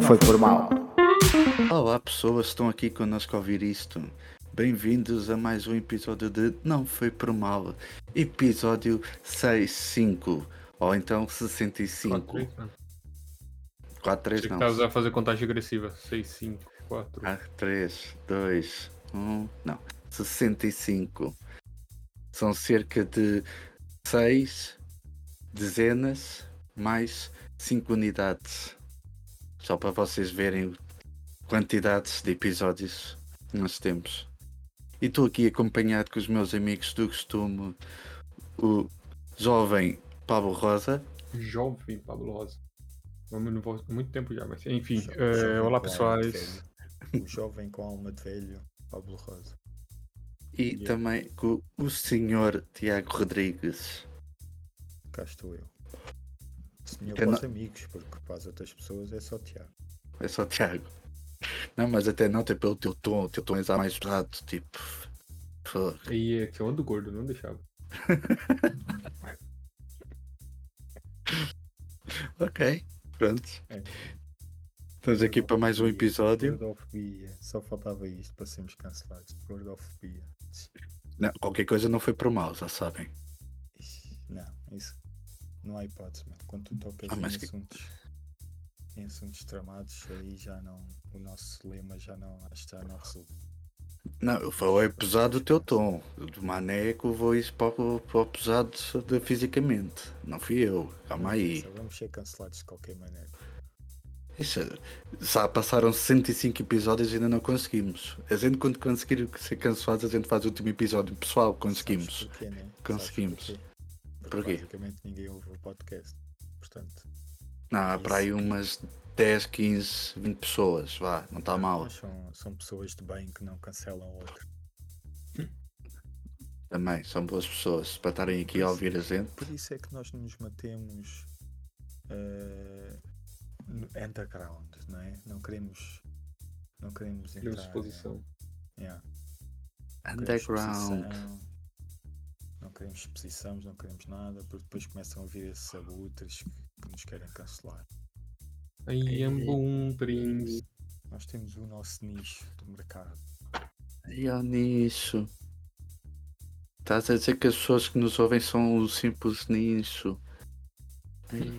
não foi por mal. Olá pessoas, estão aqui connosco a ouvir isto. Bem-vindos a mais um episódio de Não Foi Por Mal, episódio 65, ou então 65. 4, 3, Achei que não. estavas a fazer contagem agressiva. 6, 5, 4. Ah, 3, 2, 1, não. 65. São cerca de 6 dezenas mais 5 unidades. Só para vocês verem quantidades de episódios que nós temos. E estou aqui acompanhado com os meus amigos do costume, o jovem Pablo Rosa. Jovem Pablo Rosa. Vamos no há muito tempo já, mas enfim. Jo- eh, olá pessoal. O jovem com alma de velho, Pablo Rosa. E Yeah. também com o senhor Tiago Rodrigues. Cá estou eu. Para não- os amigos, porque para as outras pessoas é só Tiago. É só Tiago. Não, mas até não, até pelo teu tom. O teu tom é já mais pesado, tipo. Aí é que eu ando gordo, não deixava. Ok, pronto. É. Estamos aqui para mais um episódio. Gordofobia. Só faltava isto para sermos cancelados. Gordofobia. Não, qualquer coisa não foi por mal, já sabem. Não, isso. Não há hipótese, meu. Quando tu tocas Ah, em que- assuntos. Em assuntos tramados, aí já não. O nosso lema já não. Acho que já não resulta. Não, eu falei pesado o teu tom. Do que eu vou isso para, para o pesado de, fisicamente. Não fui eu. Calma aí. Só Vamos ser cancelados de qualquer maneira. Isso, já passaram 65 episódios e ainda não conseguimos. A gente quando conseguir ser cancelados, a gente faz o último episódio. Pessoal, conseguimos. Porquê, né? Conseguimos. Porquê? Basicamente ninguém ouve o podcast. Portanto, Não, há para aí Isso. umas 10, 15, 20 pessoas. Vá, não está mal. mas são, são pessoas de bem que não cancelam outro. Também, são boas pessoas para estarem aqui a ouvir a gente. Por isso é que nós nos matemos eh, no underground, não é? Não queremos. Não queremos entrar. Exposição. Yeah, não queremos Underground. exposição, queremos exposições, não queremos nada, porque depois começam a vir esses abutres que, que nos querem cancelar. Aí é bom, Prince. Nós temos o nosso nicho do mercado. E ao nicho. Estás a dizer que as pessoas que nos ouvem são o simples nicho. Ai,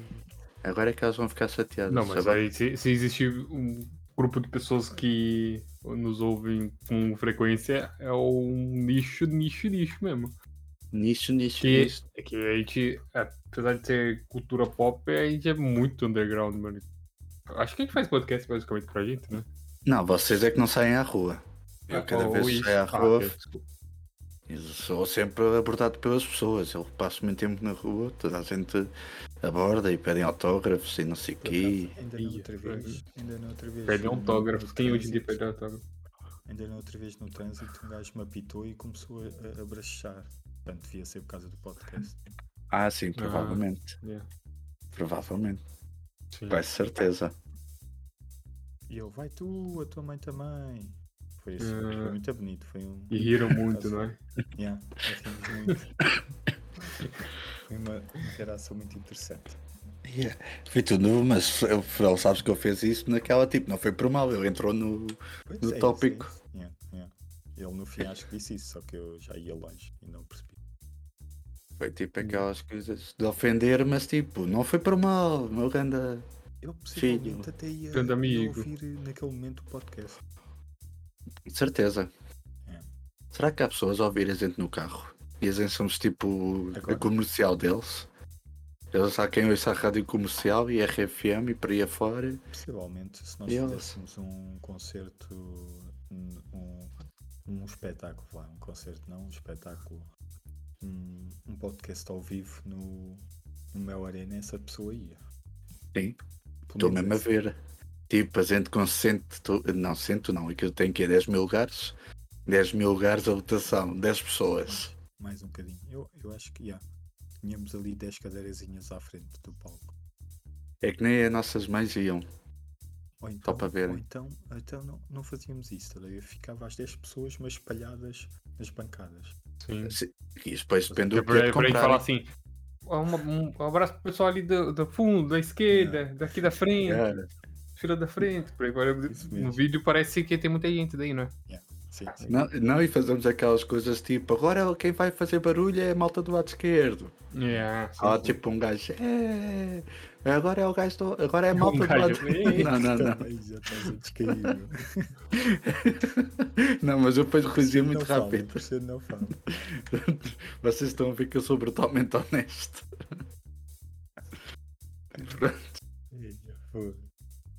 Agora é que elas vão ficar chateadas. Não, mas Agora- aí se, se existe um grupo de pessoas que nos ouvem com frequência, é um nicho, nicho, nicho mesmo. Nicho, nicho, Que, nicho. é que a gente, apesar de ser cultura pop, a gente é muito underground, mano. Acho que a gente faz podcast basicamente pra gente, né? Não, vocês é que não saem à rua. Eu cada vez que saio à Ah, rua, eu sou sempre abordado pelas pessoas. Eu passo muito tempo na rua, toda a gente aborda e pedem autógrafos e não sei o quê. ainda na outra vez. Ainda na outra vez. Pede no- autógrafo. Quem hoje em dia pede autógrafo? Ainda na outra vez no trânsito, um gajo me apitou e começou a, a brachejar. Portanto, devia ser por causa do podcast. Ah, sim, provavelmente. Yeah. Provavelmente. Sim. Com certeza. E eu, vai tu, a tua mãe também. Foi assim, Ah. foi muito bonito. Foi um. E riram muito, não é? Yeah, muito. Foi uma interação muito interessante. Yeah. Foi tudo, mas ele, ele sabes que ele fez isso naquela tipo, não foi por mal, ele entrou no. Pois No é isso, é tópico. isso. Yeah, yeah. Ele no fim acho que disse isso, só que eu já ia longe e não percebi. Foi tipo aquelas coisas de ofender, mas tipo, não foi por mal, meu ganda. Eu possivelmente Filho. até ia, Grande amigo. ouvir naquele momento o podcast. De certeza. É. Será que há pessoas a ouvir a gente no carro? E a gente somos tipo Agora? a comercial deles? Eles há quem ouça a rádio comercial e RFM e por aí afora. Possivelmente, se nós E eles? fizéssemos um concerto, um, um, um espetáculo, vá, um concerto não, um espetáculo, um, um podcast ao vivo no, no Mel Arena, essa pessoa ia. Sim, estou mesmo a ver. Tipo, a gente com cento, não, cento não, aquilo tem que 10 mil lugares. 10 mil lugares a votação, 10 pessoas. Mais um bocadinho. Eu, eu acho que, já. Tínhamos ali 10 cadeirazinhas à frente do palco. É que nem as nossas mães iam. Ou então, para verem. ou então, então não, não fazíamos isso, tá ver? ficava as 10 pessoas, mas espalhadas nas bancadas. Sim. E depois depende É do por aí, que por aí comprar. falar assim. Um, um- um abraço pro pessoal ali do, do fundo, da esquerda, daqui da frente. Cara, fila da frente. Por aí. Isso No vídeo parece que tem muita gente daí, não é? Sim, sim. Não, não, e fazemos aquelas coisas tipo, agora quem vai fazer barulho é a malta do lado esquerdo. Yeah, sim, Ou sim. tipo um gajo, é, agora é o gajo, do, agora é a malta Um do lado "É". Não, não, não. Já estás a descair. meu. Não, mas eu depois corrigi muito fala, rápido. não fala. Vocês estão a ver que eu sou brutalmente honesto.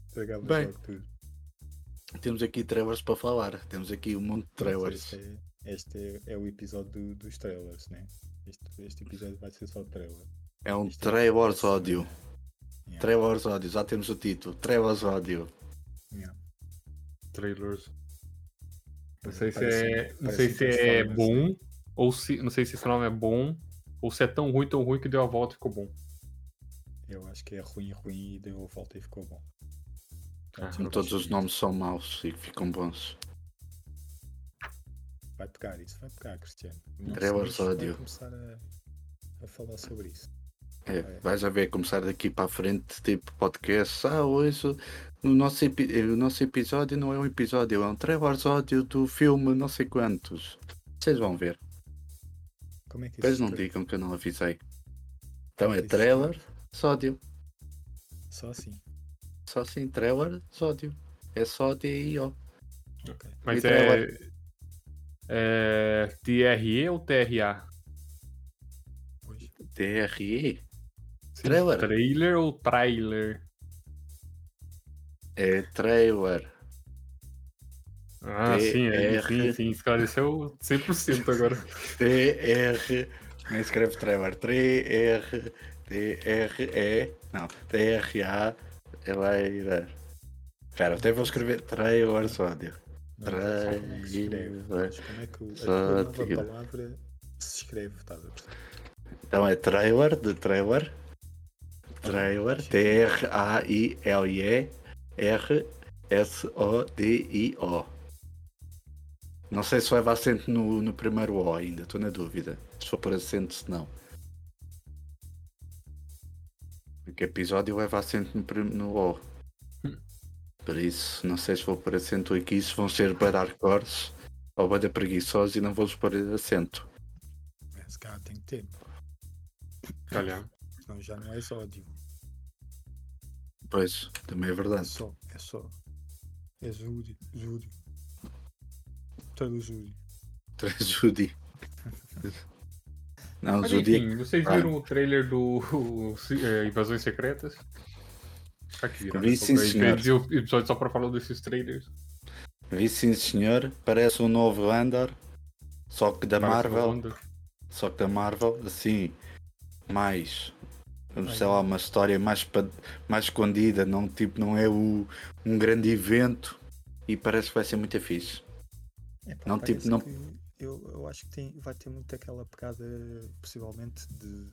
Estragavas Bem. Temos aqui trailers para falar. Temos aqui um monte de trailers. Este, é, este é, é o episódio do- dos trailers, né? Este, este episódio vai ser só trailer. É um é- trailers ódio. Yeah, Trailers ódio, já temos o título. Trailers ódio. yeah. Trailers. Não sei se Parece- é, não sei se é bom, ou se. Não sei se esse nome é bom, ou se é tão ruim, tão ruim que deu a volta e ficou bom. Eu acho que é ruim, ruim e deu a volta e ficou bom. Ah, Todos os nomes são maus e ficam bons. Vai pegar isso, vai pegar, Cristiano. O Trailers ódio. começar a, a falar sobre isso. É, É. vais a ver começar daqui para a frente, tipo podcast. Ah, hoje no nosso, eh, o nosso episódio não é um episódio, é um trailers ódio do filme não sei quantos. Vocês vão ver. Como é que Depois não digam que eu não avisei. Então é trailer, sódio. Só assim. Só assim, trailer, sódio. É só D-I-O. Ok. Mas E é. É. TRE ou TRA? Pois. T-R-E. Sim, Trailer. Trailer ou trailer? É trailer. Ah, sim, é, sim, sim, esclareceu 100% agora. T-R. Nem escreve trailer. T-R. T-R-E. Não. T-R-A. Eleira. Espera, até vou escrever trailer sódio. Como é que é a palavra se escreve, estás a perceber? Então é trailer de trailer. Trailer. T-R-A-I-L-E-R-S-O-D-I-O. Não sei se leva acento no, no primeiro O ainda, estou na dúvida. Se for por acento, se não. Porque episódio leva acento no, no O. Por isso, não sei se vou por acento aqui, se vão ser bararcores ou bada preguiçosos e não vou pôr acento. Esse cara tem que ter, Olha, senão já não é ódio. Pois, também é É verdade. só, é só. É Júlio, Júlio. Todo Júlio. Judy. Não, Mas Judy. enfim, vocês Ah. viram o trailer do é, Invasões Secretas? Tá aqui, viram? Vi, sim, senhor. o episódio só pra falar desses trailers. Vi sim, senhor. Parece um novo Andor. Só que da Parece Marvel. Só que da Marvel, assim. Mais. Ai, Sei lá, uma história mais, mais escondida. Não, tipo, não é o, um grande evento. E parece que vai ser muito fixe. Epá, Não, tipo, não- que Eu, eu acho que tem, vai ter muito aquela pegada, possivelmente, de,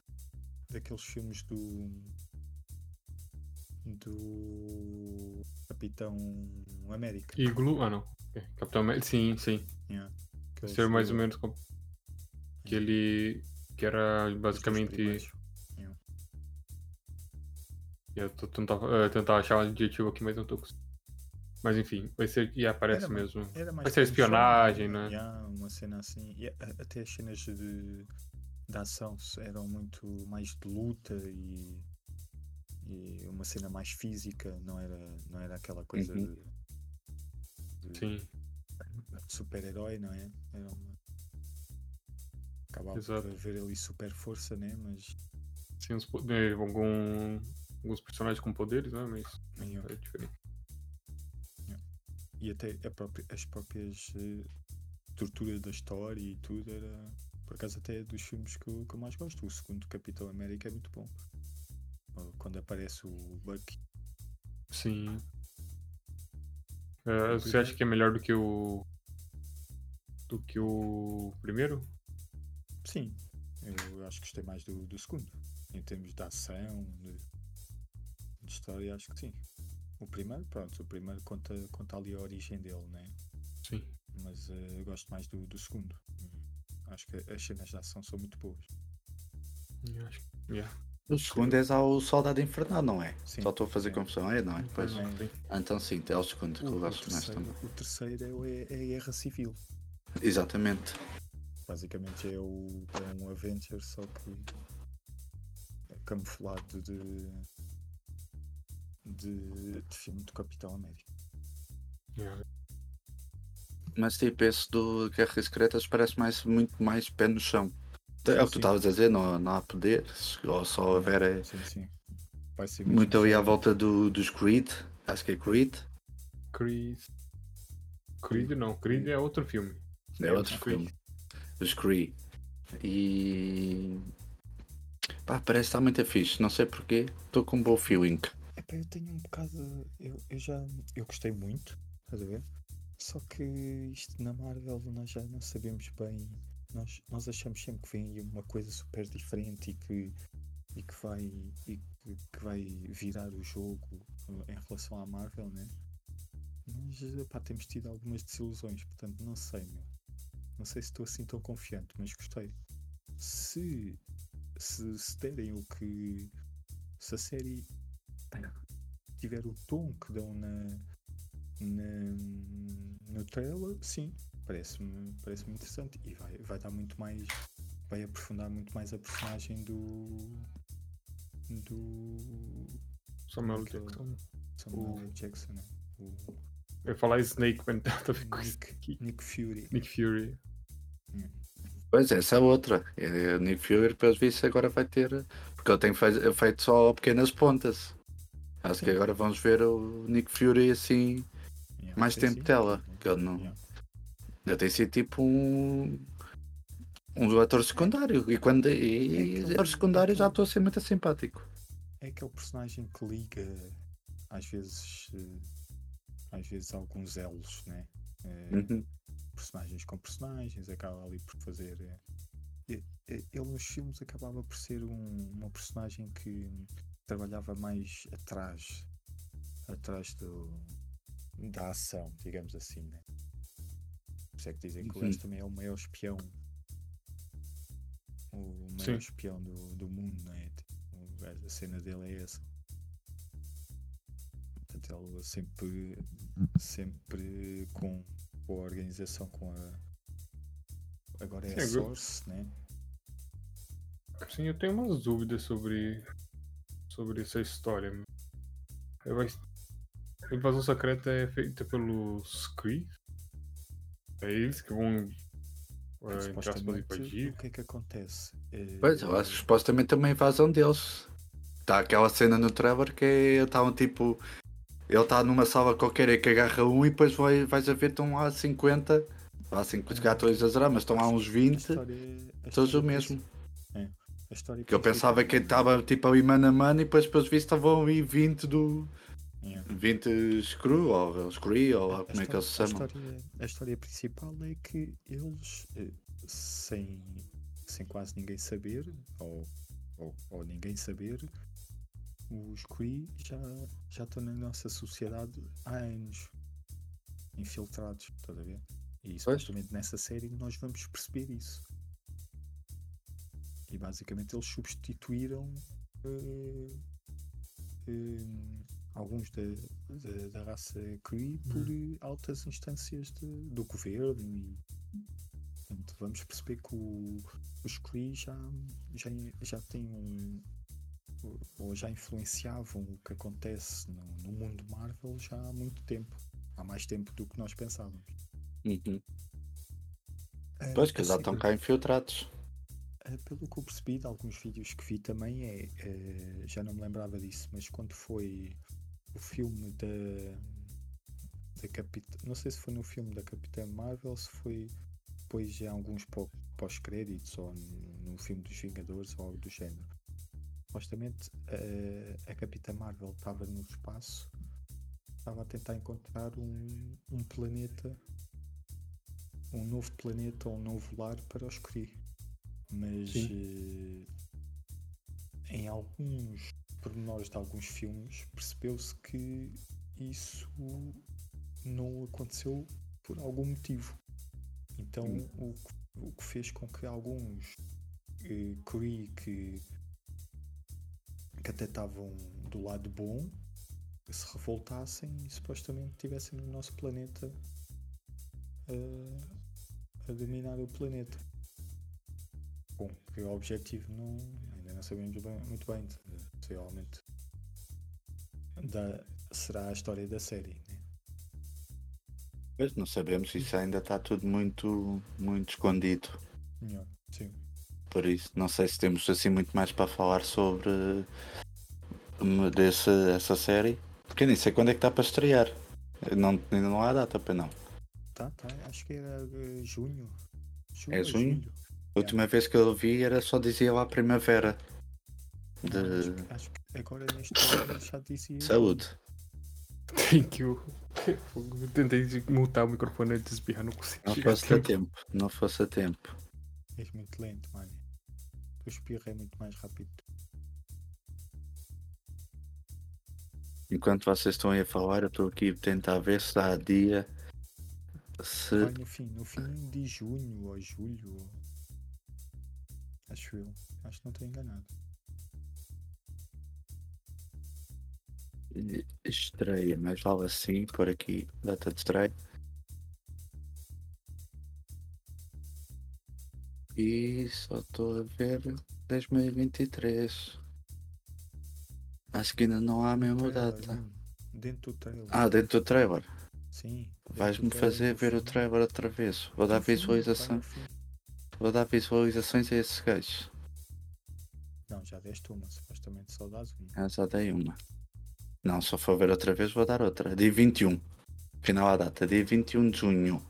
daqueles filmes do. do. Capitão América. Iglu, ah não. É, Capitão América, sim, sim. yeah. Aqueles Ser mais do- ou menos. Que ele. Que era basicamente. Eu tô tentando eh, tentar achar um adjetivo aqui, mas não tô conseguindo. Mas enfim, vai ser. E aparece Era, mesmo. Era mais Vai ser espionagem, né? yeah, uma cena assim. E até as cenas de, de ação eram muito mais de luta e, e uma cena mais física, não era, não era aquela coisa Uhum. de, de Sim, super-herói, não é? Era uma... Acabava Exato. por haver ali super força, né? Mas sim eh, algum, alguns personagens com poderes, né? Mas nenhum. é diferente. E até própria- as próprias eh, estruturas da história e tudo era. Por acaso até é dos filmes que eu, que eu mais gosto. O segundo Capitão América é muito bom. Quando aparece o Bucky. Sim. Eh, você primeiro- acha que é melhor do que o. Do que o primeiro? Sim, eu acho que gostei mais do, do segundo. Em termos de ação, de, de história, acho que sim. O primeiro, pronto, o primeiro conta, conta ali a origem dele, né? Sim. Mas eu gosto mais do, do segundo. Acho que as cenas de ação são muito boas. Eu acho que- yeah. O segundo é o Soldado Infernal, não é? Sim, Só estou a fazer sim. confusão, é, não é? Pois. Não. Então sim, é o segundo que O, eu gosto mais também. o terceiro é, é a Guerra Civil. Exatamente. Basicamente é, o, é um Avenger, só que é camuflado de, de, de filme do Capitão América. Yeah. Mas tipo, esse do Guerras Secretas parece mais, muito mais pé no chão. É o que tu estavas a dizer, não, não há poderes, ou só haver é, Sim, sim. Vai ser muito ali à volta do, dos Creed, acho que é Creed, Creed. Creed não, Creed é outro filme. é outro Creed. filme. Os Creed. E. Pá, parece estar muito fixe, não sei porquê, estou com um bom feeling. Eu tenho um bocado. Eu, eu já. Eu gostei muito, estás a ver? Só que isto na Marvel nós já não sabemos bem. Nós, nós achamos sempre que vem uma coisa super diferente e que, e que, vai, e que, que vai virar o jogo em relação à Marvel, né? Mas temos tido algumas desilusões, portanto não sei, meu. Não sei se estou assim tão confiante, mas gostei. Se, se, se derem o que. Se a série tiver o tom que dão na, na no trailer, sim, parece-me parece interessante e vai, vai dar muito mais vai aprofundar muito mais a personagem do do Samuel Aquele- Jackson. Samuel O- Jackson, né? o Eu ia falar Snake, mas tem nada a ver com isso Nick, aqui. Nick Fury. Nick Fury. Pois essa é outra. É, o Nick Fury, pelos vistos, agora vai ter. Porque ele tem fei- feito só pequenas pontas. Acho que agora vamos ver o Nick Fury assim, Yeah, mais tempo sim. tela. Que ele não. Yeah. Ele tem sido tipo um. Um ator secundário. E quando. É E, aquele- ator secundário já estou a ser muito simpático. É aquele personagem que liga às vezes eh, às vezes alguns elos, né? Eh, Uhum. personagens com personagens, acaba ali por fazer. eh, Ele nos filmes acabava por ser um- uma personagem que trabalhava mais atrás, atrás do, da ação, digamos assim, né? Por isso é que dizem que o gajo também é o maior espião. O maior Sim. espião do, do mundo, né? O gajo, a cena dele é essa. Portanto, ele sempre, sempre com, com a organização, com a. Agora é a Sim, agora- Source, né? Sim, eu tenho umas dúvidas sobre, sobre essa história. Eu vai- A invasão secreta é feita pelos Kree. É eles que vão. Aspas, Supostamente, invadir. o que é que acontece? Eh, Pois, eu acho que supostamente é uma invasão deles. Está aquela cena no Trevor que é. Estavam tipo. Ele está numa sala qualquer e que agarra um e depois vai, vais a ver estão lá 50. Lá 50, se calhar estou a exagerar, mas estão lá uns a 20. história- a Todos o mesmo. A história Que eu pensava que estava tipo ali mano a mano e depois pelos vistos estavam ali 20 do. Yeah. 20 Screw ou Scree ou A como é que eles se chamam. A história, a história principal é que eles, eh, sem, sem quase ninguém saber, ou, ou, ou ninguém saber, os Kree já, já estão na nossa sociedade há anos infiltrados, estás a ver? E supostamente nessa série nós vamos perceber isso. E basicamente eles substituíram eh, eh, alguns da, da, da raça Kree por eh, altas instâncias de- do governo e portanto, vamos perceber que o- os Kree já, já, já têm um ou- já influenciavam o que acontece no, no mundo Marvel já há muito tempo. Há mais tempo do que nós pensávamos. Uhum. Pois que já série- estão cá infiltrados. Uh, pelo que eu percebi de alguns vídeos que vi também é, uh, já não me lembrava disso, mas quando foi o filme da, da Capitã, não sei se foi no filme da Capitã Marvel, se foi depois já alguns pó- pós-créditos ou no, filme dos Vingadores ou algo do género. Supostamente uh, a Capitã Marvel estava no espaço, estava a tentar encontrar um, um planeta, um novo planeta ou um novo lar para os Kree mas eh, em alguns pormenores de alguns filmes percebeu-se que isso não aconteceu por algum motivo. Então Hum. o, que- o que fez com que alguns eh, Kree que, que até estavam do lado bom se revoltassem e supostamente estivessem no nosso planeta a, a dominar o planeta. Bom, que o objetivo não, ainda não sabemos bem, muito bem, possivelmente da, será a história da série. Né? Pois não sabemos, isso ainda está tudo muito, muito escondido. Yeah, sim. Por isso, não sei se temos assim muito mais para falar sobre hum, desse, essa série. Porque nem sei quando é que está para estrear. Não, ainda não há data para não. Tá, tá, acho que era uh, junho. junho. É junho? A última vez que eu vi era só dizia lá primavera. De... Acho, que- agora neste momento já disse. Saúde. Thank you. Eu tentei mutar o microfone antes de espirrar, não consegui. Não fosse a tempo. tempo. Não fosse a tempo. És muito lento, mano. O espirro é muito mais rápido. Enquanto vocês estão aí a falar, eu estou aqui a tentar ver se há dia. Se. Vai no fim, no fim de junho ou julho. Ou- Acho eu. Acho que não estou enganado. Estreia, mas vale assim, por aqui, data de estreia. E só estou a ver 2023. Acho que ainda não há a mesma data. mesmo. Dentro do trailer. Ah, dentro do trailer. Sim. Vais-me fazer ver o trailer outra vez. Vou dar visualização. fim. Vou dar visualizações a esses gajos. Não, já deste uma, supostamente só dás uma. Ah, já dei uma. Não, se eu for ver outra vez, vou dar outra. Dia 21. Final a data, dia 21 de junho.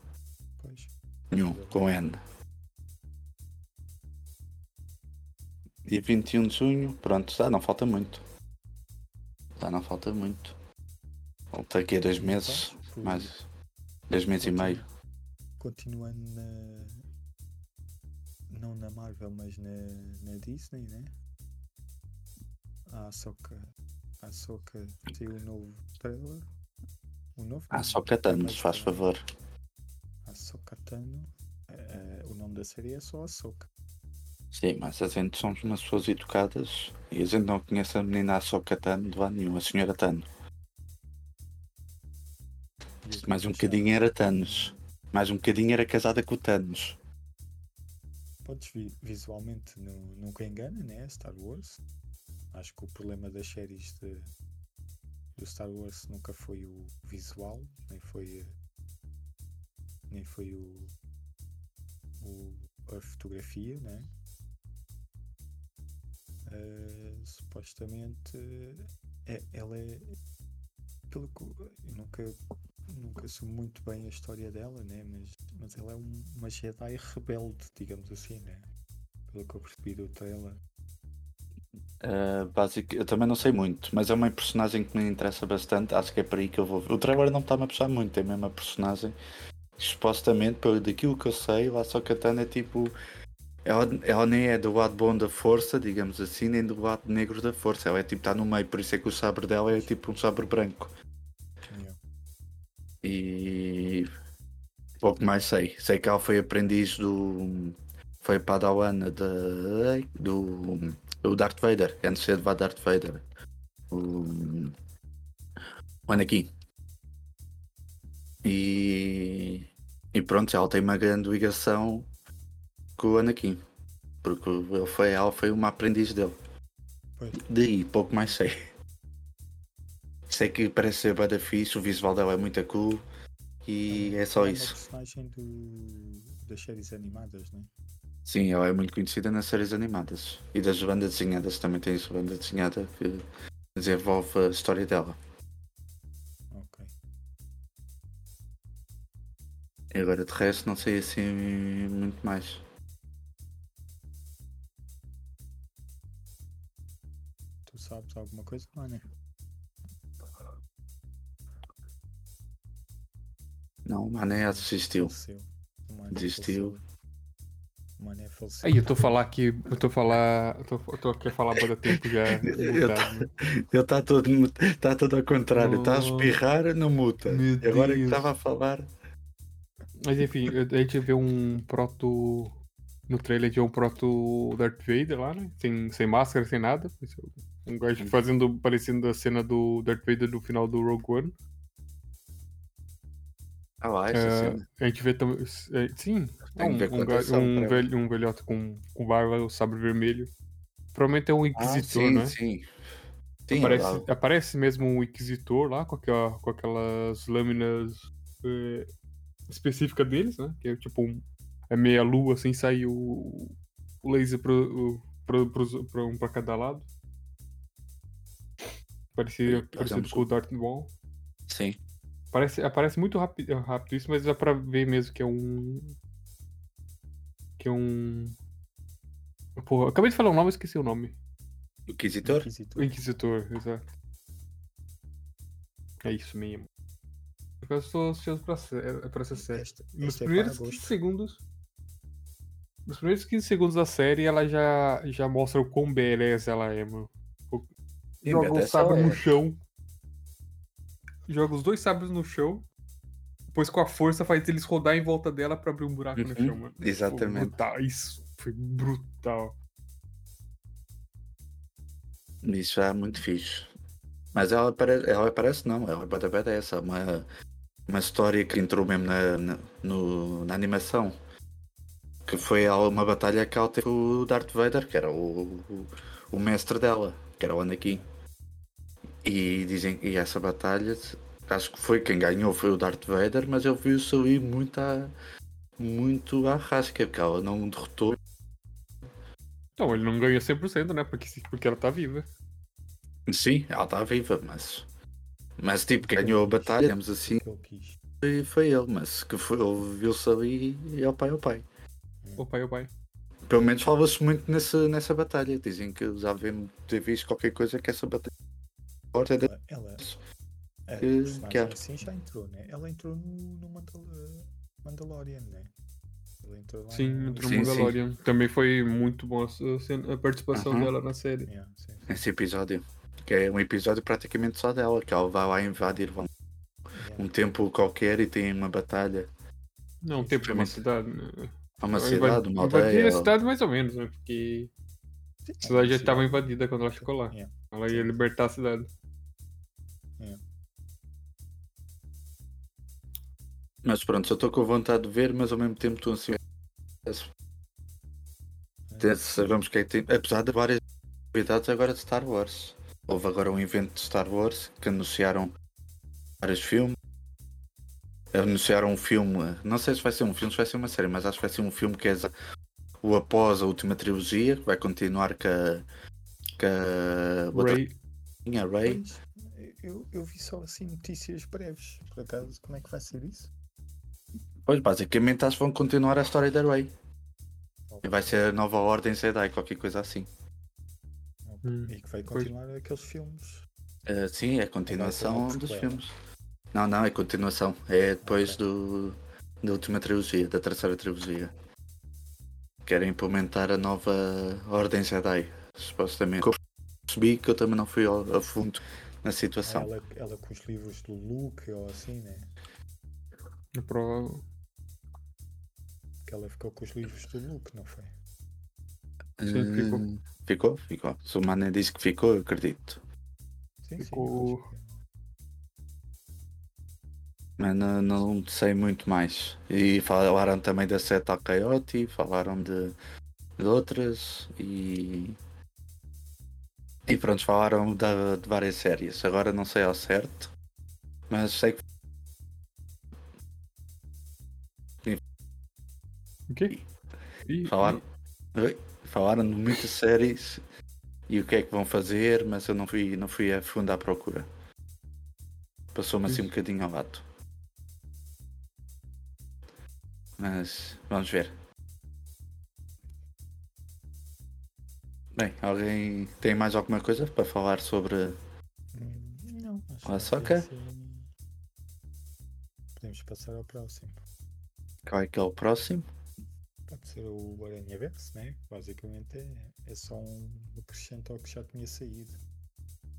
Pois. Nhu, com N. Dia 21 de junho, pronto, já não falta muito. Já não falta muito. Falta aqui a dois meses, Pronto, mais dois meses e meio. Continuando na. Não na Marvel, mas na, na Disney, né? A Ahsoka. A Ahsoka tem um novo trailer. Um novo. Ah, só Catanos, primeiro faz favor. Ahsoka Tano. Eh, o nome da série é só Ahsoka. Sim, mas a gente somos umas pessoas educadas e a gente não conhece a menina só Catano de lado nenhum, a senhora Tano. Mais um bocadinho era Thanos. Mais um bocadinho era casada com o Thanos. Podes vi- visualmente nu- nunca engana, né? Star Wars. Acho que o problema das séries de, do Star Wars nunca foi o visual, nem foi eh, nem foi o, o- a fotografia, né? Eh, supostamente é, ela é pelo que eu nunca nunca soube muito bem a história dela, né? Mas, mas ela é um- uma Jedi rebelde, digamos assim, né? Pelo que eu percebi do trailer. Uh, basic, eu também não sei muito, mas é uma personagem que me interessa bastante. Acho que é por aí que eu vou ver. O trailer não está-me a puxar muito, é mesmo a personagem. Supostamente, pelo daquilo que eu sei, lá só Katana é tipo. Ela, ela nem é do lado bom da força, digamos assim, nem do lado negro da força. Ela é tipo, está no meio, por isso é que o sabre dela é tipo um sabre branco. E pouco mais sei. Sei que ela foi aprendiz do. Foi padawana de, do, do Darth Vader, antes de ser de Darth Vader. O, o Anakin. E, e pronto, ela tem uma grande ligação com o Anakin. Porque ele foi, ela foi uma aprendiz dele. Pois. Daí, pouco mais sei. Sei que parece ser bada fixe, o visual dela é muito cool e é só Ela isso. uma personagem do, das séries animadas, né? Sim, ela é muito conhecida nas séries animadas e das bandas desenhadas também tem essa banda desenhada que desenvolve a história dela. Ok. E agora de resto não sei assim muito mais. Tu sabes alguma coisa, mano? Não, o Mané desistiu. Faleceu. O Mané Desistiu. faleceu. O Mané faleceu. Aí eu tô a falar aqui, eu tô a falar, eu tô aqui a falar muito tempo já. Eu mutado. Ele está todo, tá todo ao contrário, está a Oh. espirrar, não muta. E agora que estava a falar. Mas enfim, a gente vê um proto. No trailer de um proto Darth Vader lá, né? Sem, sem máscara, sem nada. Um gajo fazendo, parecendo a cena do Darth Vader no final do Rogue One. Ah lá, essa É, a gente vê também. é, sim, é Tem um, um, um, velho, um velhote com, com barba, o sabre vermelho. Provavelmente é um Ah, inquisitor, sim, né? sim. Sim, aparece, lá- aparece mesmo um inquisitor lá com, aquela, com aquelas lâminas é, específicas deles, né? Que é tipo um. É meia lua assim, sai o, o laser pro, pro, pros- pra um pra cada lado. Parecia, parecido fazemos com o Darth Maul. Sim. Parece, aparece muito rápido, rápido isso, mas dá pra ver mesmo que é um. Que é um. Porra, acabei de falar o nome e esqueci o nome. Inquisitor? O Inquisitor. Inquisitor, exato. É isso mesmo. Eu estou ansioso pra, sé- pra essa série. Esta, Nos esta é primeiros para 15 agosto. segundos. Nos primeiros 15 segundos da série, ela já, já mostra o quão beleza ela é, mano. Joga o sabre no é. chão. Joga os dois sabres no chão. Depois, com a força, faz eles rodar em volta dela pra abrir um buraco no Uhum, chão, mano. Foi exatamente. brutal. Isso foi brutal. Isso é muito fixe. Mas ela parece, ela parece não, ela é badass, é uma, uma história que entrou mesmo na, na, no- na animação. Que foi uma batalha que ela teve com o Darth Vader, que era o, o, o mestre dela, que era o Anakin. E dizem e essa batalha, acho que foi quem ganhou foi o Darth Vader, mas ele viu-se ali muito à, muito à rasca, porque ela não derrotou. Então, ele não ganha 100%, né? Porque, porque ela tá viva. Sim, ela está viva, mas. Mas tipo, quem ganhou a batalha, digamos assim, quis. foi, ele, mas que foi, ele viu-se ali e é o pai, é o pai. O pai, o pai. Pelo menos fala-se muito nessa, nessa batalha. Dizem que já devem ter visto qualquer coisa que essa batalha é de... Ela, ela a Que- personagem que é. assim já entrou, né? Ela entrou no, no Mandal Mandalorian, né? Ela entrou lá Sim, no... entrou Sim, no sim. Mandalorian. Também foi muito bom a, a participação Aham. dela na série. Yeah, sim, sim. nesse episódio. Que é um episódio praticamente só dela, que ela vai lá invadir um, Yeah. um templo qualquer e tem uma batalha. Não, tempo de uma Extremamente. cidade. né? Há uma Ela cidade, uma aldeia. a cidade mais ou menos, né? Porque Sim, a cidade já sim. estava invadida quando ela chegou lá. Yeah. Ela ia libertar a cidade. Mas pronto, eu estou com vontade de ver, mas ao mesmo tempo estou ansioso. Até Sabemos que é que tem. Apesar de várias novidades agora de Star Wars. Houve agora um evento de Star Wars que anunciaram vários filmes. Anunciaram um filme, não sei se vai ser um filme, se vai ser uma série, mas acho que vai ser um filme que é o após a última trilogia, que vai continuar com a, com a outra Ray, a Ray. Eu, eu vi só assim notícias breves. Por acaso, como é que vai ser isso? Pois basicamente acho que vão continuar a história da Ray. E vai ser a nova Ordem Jedi, qualquer coisa assim. Hum, E que vai pois. continuar aqueles filmes. Uh, sim, é a continuação uma dos filmes. Não, não, é continuação. É depois Ok. do, da última trilogia, da terceira trilogia. Querem implementar a nova Ordem Jedi. Supostamente. Eu percebi que eu também não fui ao- a fundo na Ah, situação. ela, ela com os livros do Luke ou assim, né? é provável. Que ela ficou com os livros do Luke, não foi? Sim, ficou. Hum, Ficou? Ficou. Se o Mané disse que ficou, eu acredito. Sim, Ficou- sim. Mas não, não sei muito mais. E falaram também da Seta Coyote, falaram de, de outras e. E pronto, falaram da- de várias séries. Agora não sei ao certo, mas sei que O quê? Ih, falaram, Oi? falaram de muitas séries e o que é que vão fazer, mas eu não fui, não fui a fundo à procura. Passou-me assim um bocadinho ao lado. Mas vamos ver. Bem, alguém tem mais alguma coisa para falar sobre. Não, acho que assim. Podemos passar ao próximo. Qual é que é o próximo? Pode ser o Aranha Verso, né? Basicamente é, é só um acrescento ao que já tinha saído.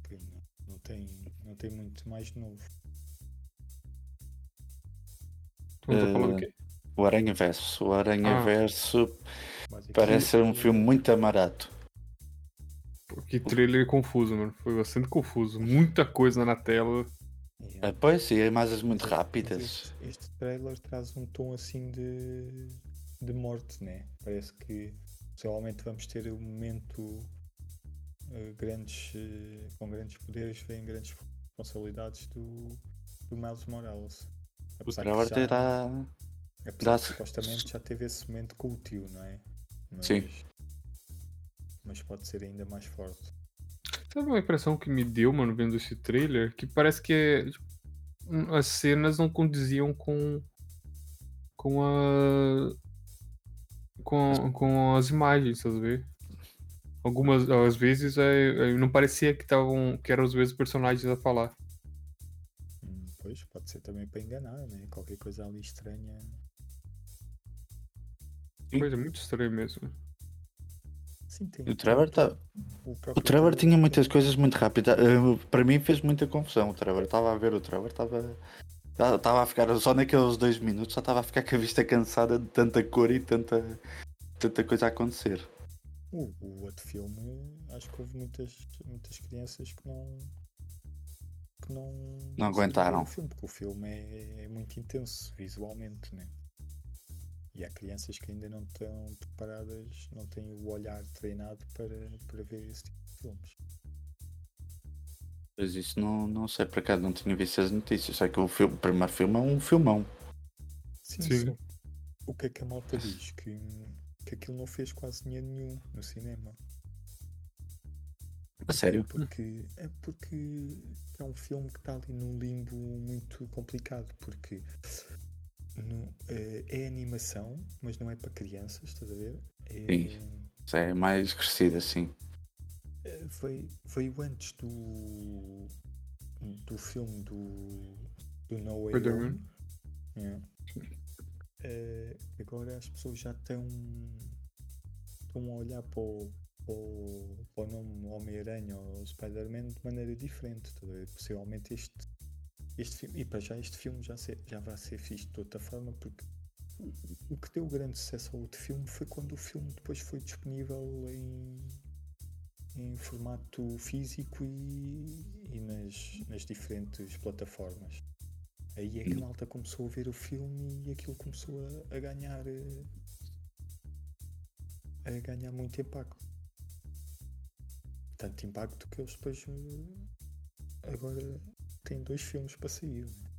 Que não, não, tem, não tem muito mais de novo. Quê? O Aranha Verso. O Aranha Ah. Verso Basicamente, parece ser um filme muito amarato. Que trailer confuso, mano. Foi bastante confuso. Muita coisa na tela. Yeah. Ah, pois, e imagens muito rápidas. Este, este trailer traz um tom assim de, de morte, né? Parece que possivelmente vamos ter um momento eh, grandes, eh, com grandes poderes, vêm grandes responsabilidades do, do Miles Morales. O Apesar Trevor que já- terá. apesar que supostamente já teve esse momento com o tio, não é? Mas, Sim. Mas pode ser ainda mais forte. Sabe uma impressão que me deu, mano, vendo esse trailer? Que parece que as cenas não condiziam com. com a. com, com as imagens, sabe? ver? Algumas às vezes é, é, não parecia que estavam. que eram os mesmos personagens a falar. Hum, pois, pode ser também para enganar, né? Qualquer coisa ali estranha. Sim. Coisa muito estranha mesmo. Sim, tem, O Trevor tá. o O Trevor tinha muitas coisas muito rápidas. Eh, Para mim fez muita confusão. O Trevor estava a ver, o Trevor estava. Estava a ficar, só naqueles dois minutos, já estava a ficar com a vista cansada de tanta cor e tanta, tanta coisa a acontecer. O, o outro filme, acho que houve muitas, muitas crianças que não. que não. Não aguentaram. O filme, porque o filme é, é muito intenso visualmente, né? E há crianças que ainda não estão preparadas, não têm o olhar treinado para, para ver esse tipo de filmes. Mas isso não, não sei, por acaso não tinha visto as notícias. Sei que o, filme, o primeiro filme é um filmão. Sim, Sim. só- O que é que a malta diz? Que, que aquilo não fez quase dinheiro nenhum no cinema. A sério? Porque é porque é um filme que está ali num limbo muito complicado, porque no- é, é animação, mas não é para crianças, estás a ver? É, Sim. É mais crescido assim. É, foi, veio antes do do filme do, do No Way. Home. É. É, agora as pessoas já estão estão a olhar para o, para o, para o nome Homem-Aranha ou Spider-Man de maneira diferente. Possivelmente este, este filme, e para já este filme já, se- já vai ser visto de outra forma, porque o que deu grande sucesso ao outro filme foi quando o filme depois foi disponível em, em formato físico e, e nas, nas diferentes plataformas. Aí é que a malta começou a ver o filme e aquilo começou a, a ganhar eh, a ganhar muito impacto. Tanto impacto que eles depois eh, agora têm dois filmes para sair. né?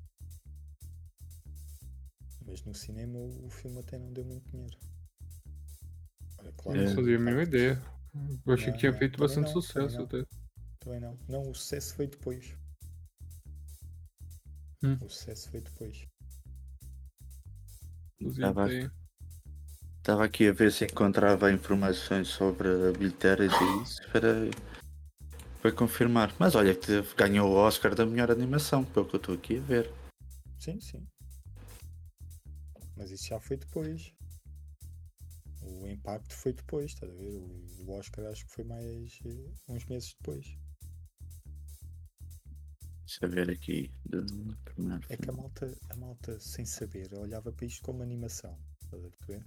Mas no cinema o, o filme até não deu muito dinheiro. Olha, claro, É. não fazia a mínima ideia. Eu achei Não, que tinha não, feito bastante não, sucesso também até. Também não. Não, o sucesso foi depois. Hum. O sucesso foi depois. Bem. tem- Estava aqui a ver se encontrava informações sobre bilheteiras e isso para, para confirmar. Mas olha que ganhou o Oscar da melhor animação, pelo que eu estou aqui a ver. Sim, sim. Mas isso já foi depois. O impacto foi depois, estás a ver? O, Oscar acho que foi mais eh, uns meses depois. Deixa eu ver aqui. É que a malta, a malta sem saber olhava para isto como animação. Estás a perceber?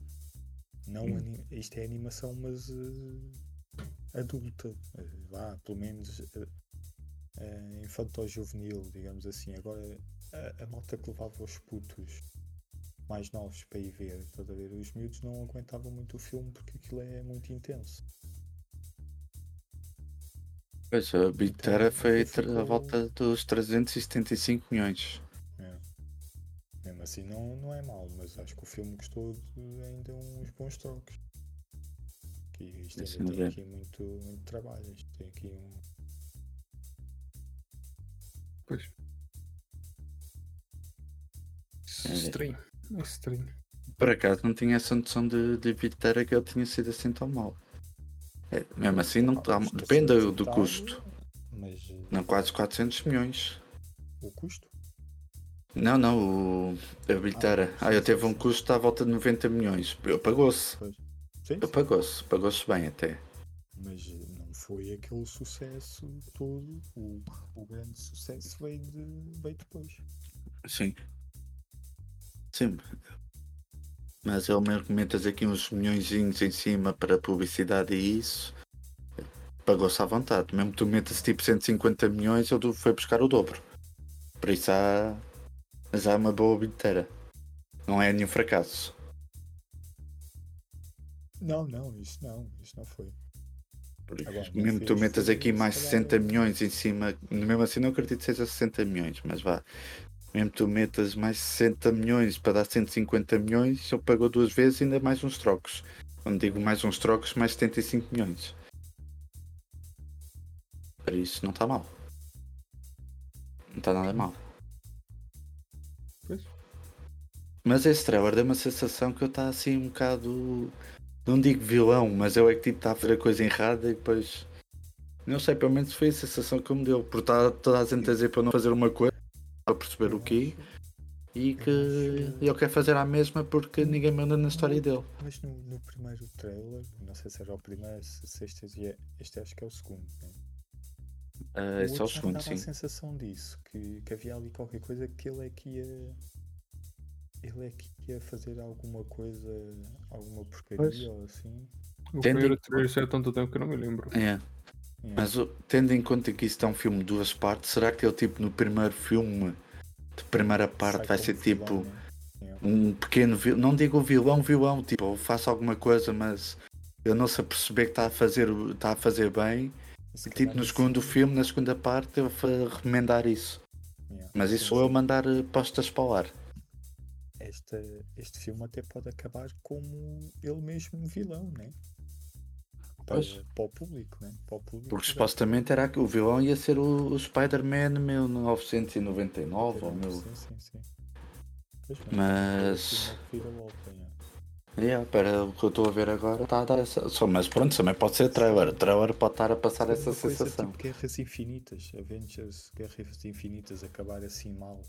Não Hum. ani- isto é animação, mas eh, adulta. Eh, vá, pelo menos uh, infantil-juvenil, digamos assim. Agora a, a malta que levava os putos mais novos para ir ver, estás a ver? Os miúdos não aguentavam muito o filme porque aquilo é muito intenso. Pois, a bilheteira Então, foi ficou- à volta dos 375 milhões. É. Mesmo assim não, não é mau, mas acho que o filme custou de- ainda uns bons trocos. Que isto ainda tem ver. aqui muito, muito trabalho. Isto tem aqui um. Pois. É. É estranho. Por acaso não tinha essa noção de, de bilheteira que ele tinha sido assim tão mal. É, mesmo assim, não, tá- depende do, do aceitável, custo. Mas eh, Não, quase 400 milhões. o custo? Não, não, o, a bilheteira. Ah, Ah, eu teve um custo à volta de 90 milhões. Eu pagou-se. Pagou-se. Pagou-se bem até. Mas eh, não foi aquele sucesso todo. O, o grande sucesso veio, de, veio depois. Sim. Sim. Mas ele me comentas aqui uns milhões em cima para publicidade e isso. pagou-se à vontade. Mesmo que tu metas tipo 150 milhões, ele foi buscar o dobro. Por isso há, já há uma boa bilheteira. Não é nenhum fracasso. Não, não, isso não, isso não foi. Agora, mesmo que tu metas aqui mais calhar, 60 é- milhões em cima, mesmo assim não acredito que seja 60 milhões, mas vá. Mesmo tu metas mais 60 milhões para dar 150 milhões, ele pagou duas vezes ainda mais uns trocos. Quando digo mais uns trocos, mais 75 milhões. Para isso não está mal. Não está nada mal. Pois. Mas esse trailer deu uma sensação que eu está assim um bocado. Não digo vilão, mas eu é que tipo está a fazer a coisa errada e depois. Não sei, pelo menos foi a sensação que me deu. Por estar toda a gente a dizer para não fazer uma coisa, para perceber o quê, acho- e que ele quer fazer a mesma porque ninguém manda na história dele. Mas no, no primeiro trailer, não sei se era o primeiro, se, se este, é- este acho que é o segundo, né? O esse é o já segundo, sim. a sensação disso, que, que havia ali qualquer coisa que ele é que ia. Ele é que ia fazer alguma coisa, alguma porcaria Pois. ou assim. O Tendo primeiro trailer saiu há tanto tempo que eu não me lembro. É. Mas tendo em conta que isto é um filme de duas partes, será que ele tipo no primeiro filme, de primeira parte, Sai vai como ser vilão, tipo né? Yeah. um pequeno vilão, não digo vilão, vilão, tipo, eu faço alguma coisa, mas eu não se aperceber que está a fazer, está a fazer bem, Se e tipo no segundo filme, na segunda parte, eu vou remendar isso. yeah, Mas isso sim, eu sim. mandar eh, postas para o ar. Esta, este filme até pode acabar como ele mesmo vilão, né? Para, para o público, né? Para o público Porque supostamente era que o vilão ia ser o, o Spider-Man 1999 ou Sim, mil. sim, sim, sim. Pois, Mas- é volta, yeah. Para o que eu estou a ver agora está a dar essa. Só, mas pronto, também pode ser trailer. Trailer pode estar a passar essa coisa sensação. Tipo Guerras Infinitas, Avengers, Guerras Infinitas acabar assim mal.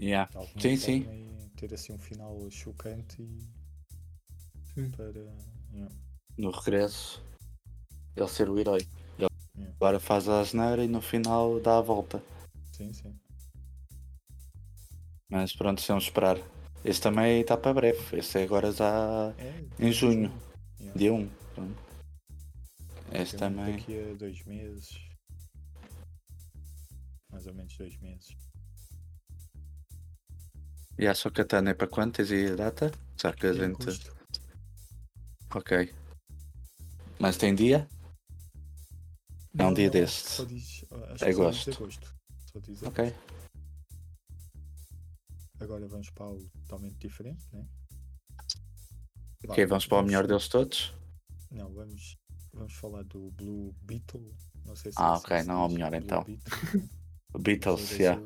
Yeah. alguma Sim, sim. ter assim um final chocante e Sim. para. yeah. No regresso, ele ser o herói. Ele Yeah. agora faz a asneira e no final dá a volta. Sim, sim. Mas pronto, vamos esperar. Esse também está para breve. Esse é agora já É, Em junho. Yeah. dia 1. Pronto. Um também. Daqui a dois meses. Mais ou menos dois meses. E a sua katana é para quando? Tens aí a data? Já que a gente. Ok. Mas tem dia? É um dia não, deste. Só diz, acho É agosto. agosto. Só diz Ok. agosto. Agora vamos para algo totalmente diferente, né? Vá, Ok, vamos para o melhor deles todos? Não, vamos, vamos falar do Blue Beetle. Não sei se Ah, assim ok, se não é o melhor, então. Beetle? Beatles, yeah.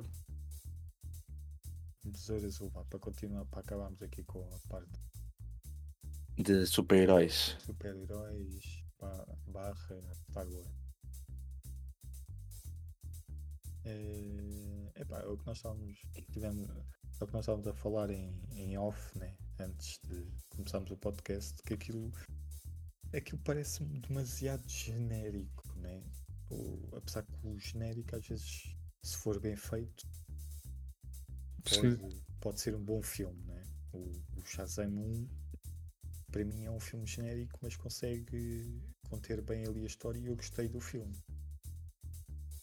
Besouro Azul, vá, para continuar, para acabarmos aqui com a parte De super-heróis. super-heróis ba- barra Star Wars. É, epá, é o que nós estávamos, tivemos, é o que nós estávamos a falar em, em off, né? antes de começarmos o podcast, que aquilo, aquilo parece-me demasiado genérico, né? Apesar que o genérico às vezes, se for bem feito, pode, pode ser um bom filme, né? O, o Shazam 1 para mim é um filme genérico, mas consegue conter bem ali a história e eu gostei do filme.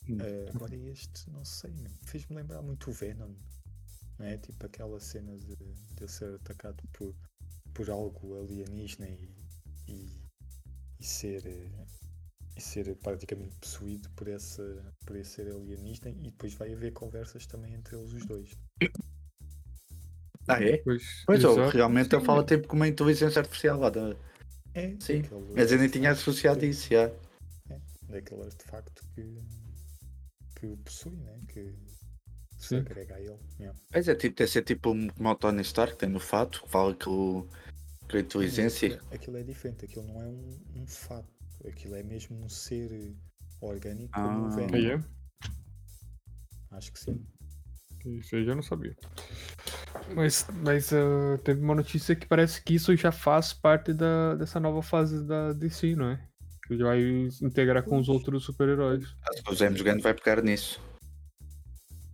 Eh, agora este, não sei, fez-me lembrar muito o Venom, não é? Tipo aquela cena de, de eu ser atacado por, por algo alienígena e, e, e ser eh, e ser praticamente possuído por esse, por esse ser alienígena e depois vai haver conversas também entre eles os dois. Ah, é? Pois, Pois, realmente ele Sim, fala tipo com uma inteligência artificial lá. Da... É, Sim, Mas eu nem tinha associado isso, já. daquele artefacto que, que o possui, né? que se Sim. agrega a ele. Yeah. Pois é, tipo, deve ser tipo um- como o Tony Stark tem no fato, que fala que o que a Mas inteligência. Aquilo, aquilo é diferente, aquilo não é um, um fato, aquilo é mesmo um ser orgânico como Ah. o Venom. Aí é? Acho que sim. Isso aí eu já não sabia. Mas, mas ah, teve uma notícia que parece que isso já faz parte da, dessa nova fase da DC, não é? Que já vai integrar com os outros super-heróis. Acho que o James Gunn vai pegar nisso.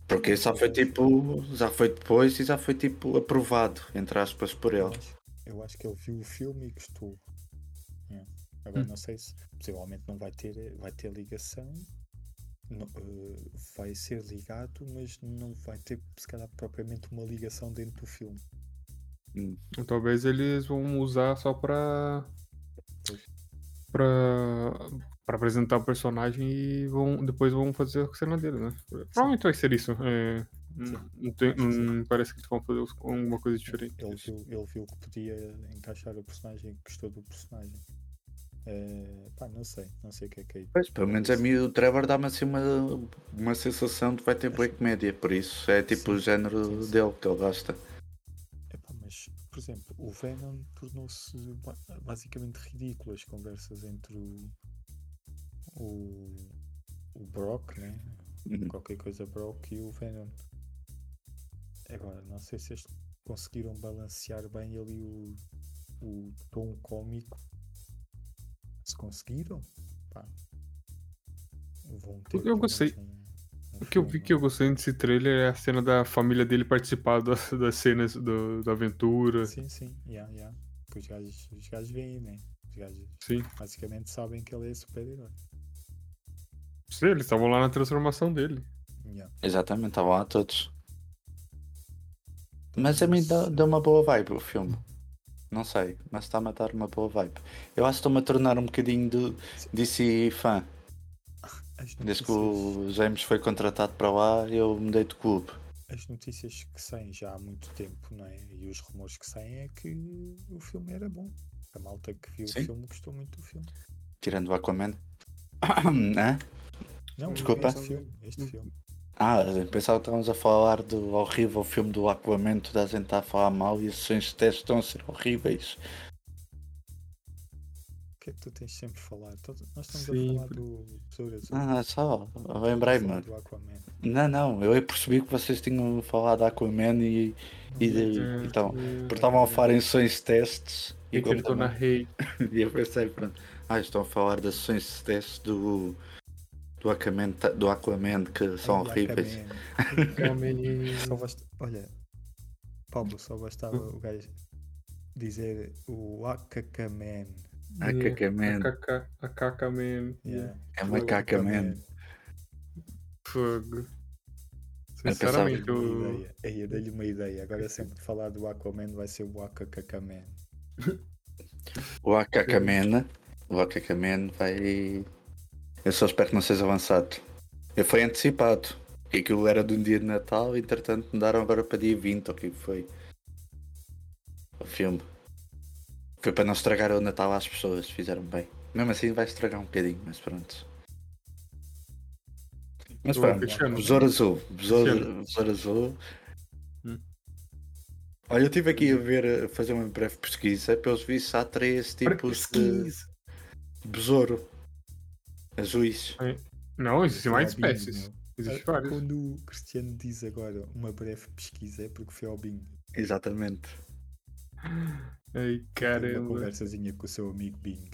Porque já foi tipo. Já foi depois e já foi tipo aprovado, entre aspas, por ele. eu acho que ele viu o filme e gostou. Yeah. Agora Hum. não sei se possivelmente não vai ter, vai ter ligação, não, eh, vai ser ligado, mas não vai ter se calhar propriamente uma ligação dentro do filme. Ou Talvez eles vão usar só pra. Pra. pra apresentar o personagem e vão, depois vão fazer a cena dele, né? Provavelmente vai ser isso. é, não- tem- não parece que eles vão fazer alguma coisa diferente. Ele viu, ele viu que podia encaixar o personagem, gostou do personagem. Eh, pá, não sei, não sei o que é que é. Pois, pelo menos a mim o Trevor dá-me assim uma, uma sensação de que vai ter boa comédia, por isso é tipo Sim, o género sim, sim. dele que ele gosta. Por exemplo, o Venom tornou-se ba- basicamente ridículo as conversas entre o, o, o Brock, né? Uhum. qualquer coisa Brock e o Venom. Agora, não sei se eles conseguiram balancear bem ali o, o tom cómico. Se conseguiram, pá. Vão ter Eu gostei. um O que eu vi que eu gostei desse trailer é a cena da família dele participar das, das cenas do- da aventura. Sim, sim, yeah, yeah. Os gajos, os gajos veem, né? Os gajos Sim. basicamente sabem que ele é super-herói. Sim, eles estavam lá na transformação dele. Yeah. Exatamente, estavam lá todos. Mas a mim dá, dá uma boa vibe o filme. Não sei, mas está-me a dar uma boa vibe. Eu acho que estou-me a tornar um bocadinho de DC fã. As Desde que o James foi contratado para lá, eu mudei de clube. as notícias que saem já há muito tempo, não é? E os rumores que saem é que o filme era bom. A malta que viu Sim. o filme gostou muito do filme. Tirando o Aquaman. Hã? Não, Desculpa. este filme. Este filme. Ah, pensava que estávamos a falar do horrível filme do Aquaman, toda a gente está a falar mal e as sessões de teste estão a ser horríveis. O que é que tu tens sempre a falar? Nós estamos Sim, a falar por- do Besouro Azul. Ah, só, Estamos a lembrei-me. falar do Aquaman. Não, não, eu percebi que vocês tinham falado Aquaman e, e, de, É, então, é, porque estavam a falar em sessões de testes e e, ele como torna também- rei. e eu pensei, pronto, ah, estão a falar das sessões de testes do, do, Aquaman, do Aquaman que são Ai, horríveis. Aquaman. Homem. Só basta... Olha, Pablo, só bastava o gajo dizer o Akaman. Aquaman. A caca man. Yeah. É uma caca, man. Fogo. Sinceramente, eu... ideia. Aí, eu dei-lhe uma ideia. Agora sempre que falar do Aquaman vai ser o Akakaman. O Aquaman, o Aquaman vai. Eu só espero que não seja avançado. Eu foi antecipado. Que aquilo era de um dia de Natal, entretanto mudaram agora para dia 20, ou o que foi. O filme. Foi para não estragar o Natal às pessoas, fizeram bem. Mesmo assim vai estragar um bocadinho, mas pronto. Mas pronto. Besouro Azul. Besouro, Azul. Hum. Olha, eu estive aqui a ver, a fazer uma breve pesquisa. Pelos vistos, há três tipos de besouro azuis. Não, existem mais espécies. Existem várias. Quando o Cristiano diz agora uma breve pesquisa é porque foi ao bingo. Exatamente. Ai, Teve uma caramba. conversazinha com o seu amigo Bing.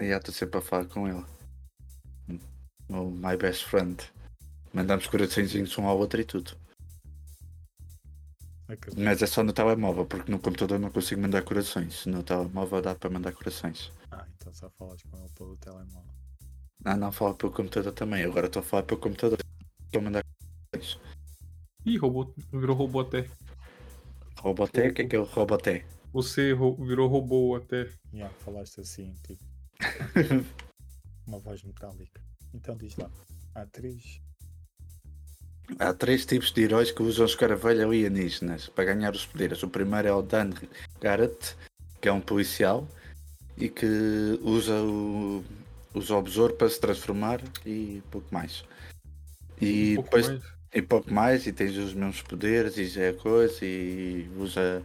E já estou sempre a falar com ele. O my best friend. Mandamos coraçõezinhos um ao outro e tudo. Acabou. Mas é só no telemóvel, porque no computador não consigo mandar corações. No telemóvel dá para mandar corações. Ah, então só falas com ele pelo telemóvel. Ah, não, falo pelo computador também. Agora estou a falar pelo computador. Estou a mandar corações. Ih, robô. Virou robô até. Roboté? O que é que é o Roboté? Você ro- virou robô até. Já, falaste assim, tipo. uma voz metálica. Então diz lá. Há três. Há três tipos de heróis que usam escaravelho alienígenas para ganhar os poderes. O primeiro é o Dan Garrett, que é um policial e que usa o, usa o besouro para se transformar e pouco mais. E um pouco depois mais. e pouco mais, e tens os mesmos poderes e já é coisa, e usa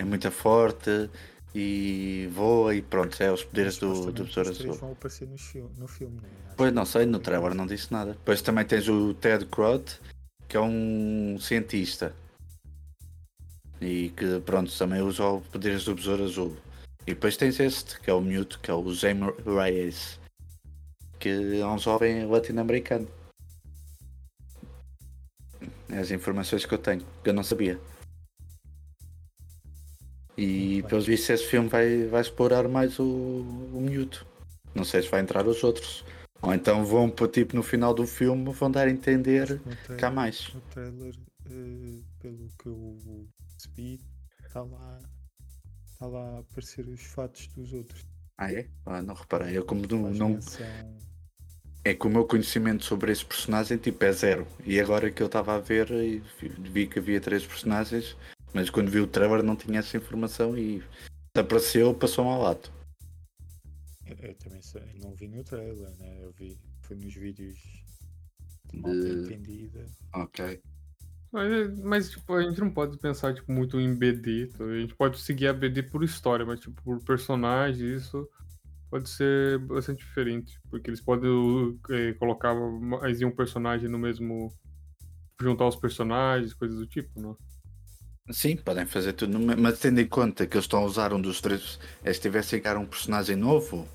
é muito forte e voa e pronto, é os poderes do, do besouro azul. vão aparecer no, fil- no filme, né? Pois não sei, no trailer não disse nada. Depois também tens o Ted Crowd, que é um cientista. E que pronto, também usa os poderes do Besouro Azul. E depois tens este, que é o Mute, que é o Jaime Reyes. Que é um jovem latino-americano. É as informações que eu tenho, que eu não sabia. E pelos vistos esse filme vai, vai explorar mais o, o Mute. Não sei se vai entrar os outros. Ou então vão para tipo no final do filme vão dar a entender No que há mais. No trailer, eh, pelo que eu percebi, está lá, tá lá a aparecer os fatos dos outros. Ah é? Ah, não reparei. Eu como não, não- é que o meu conhecimento sobre esse personagem tipo é zero. E agora que eu estava a ver e vi- vi que havia três personagens, mas quando vi o trailer não tinha essa informação e apareceu, passou-me ao lado. Eu, eu também sei, não vi no trailer, né? Eu vi, foi nos vídeos de malta entendida. Ok. Mas, mas, tipo, a gente não pode pensar tipo, muito em BD. tá? A gente pode seguir a BD por história, mas tipo, por personagem, isso pode ser bastante diferente. Porque eles podem eh, colocar mais de um personagem no mesmo. juntar os personagens, coisas do tipo, não? Sim, podem fazer tudo, mas tendo em conta que eles estão a usar um dos três, é se tivesse chegar um personagem novo,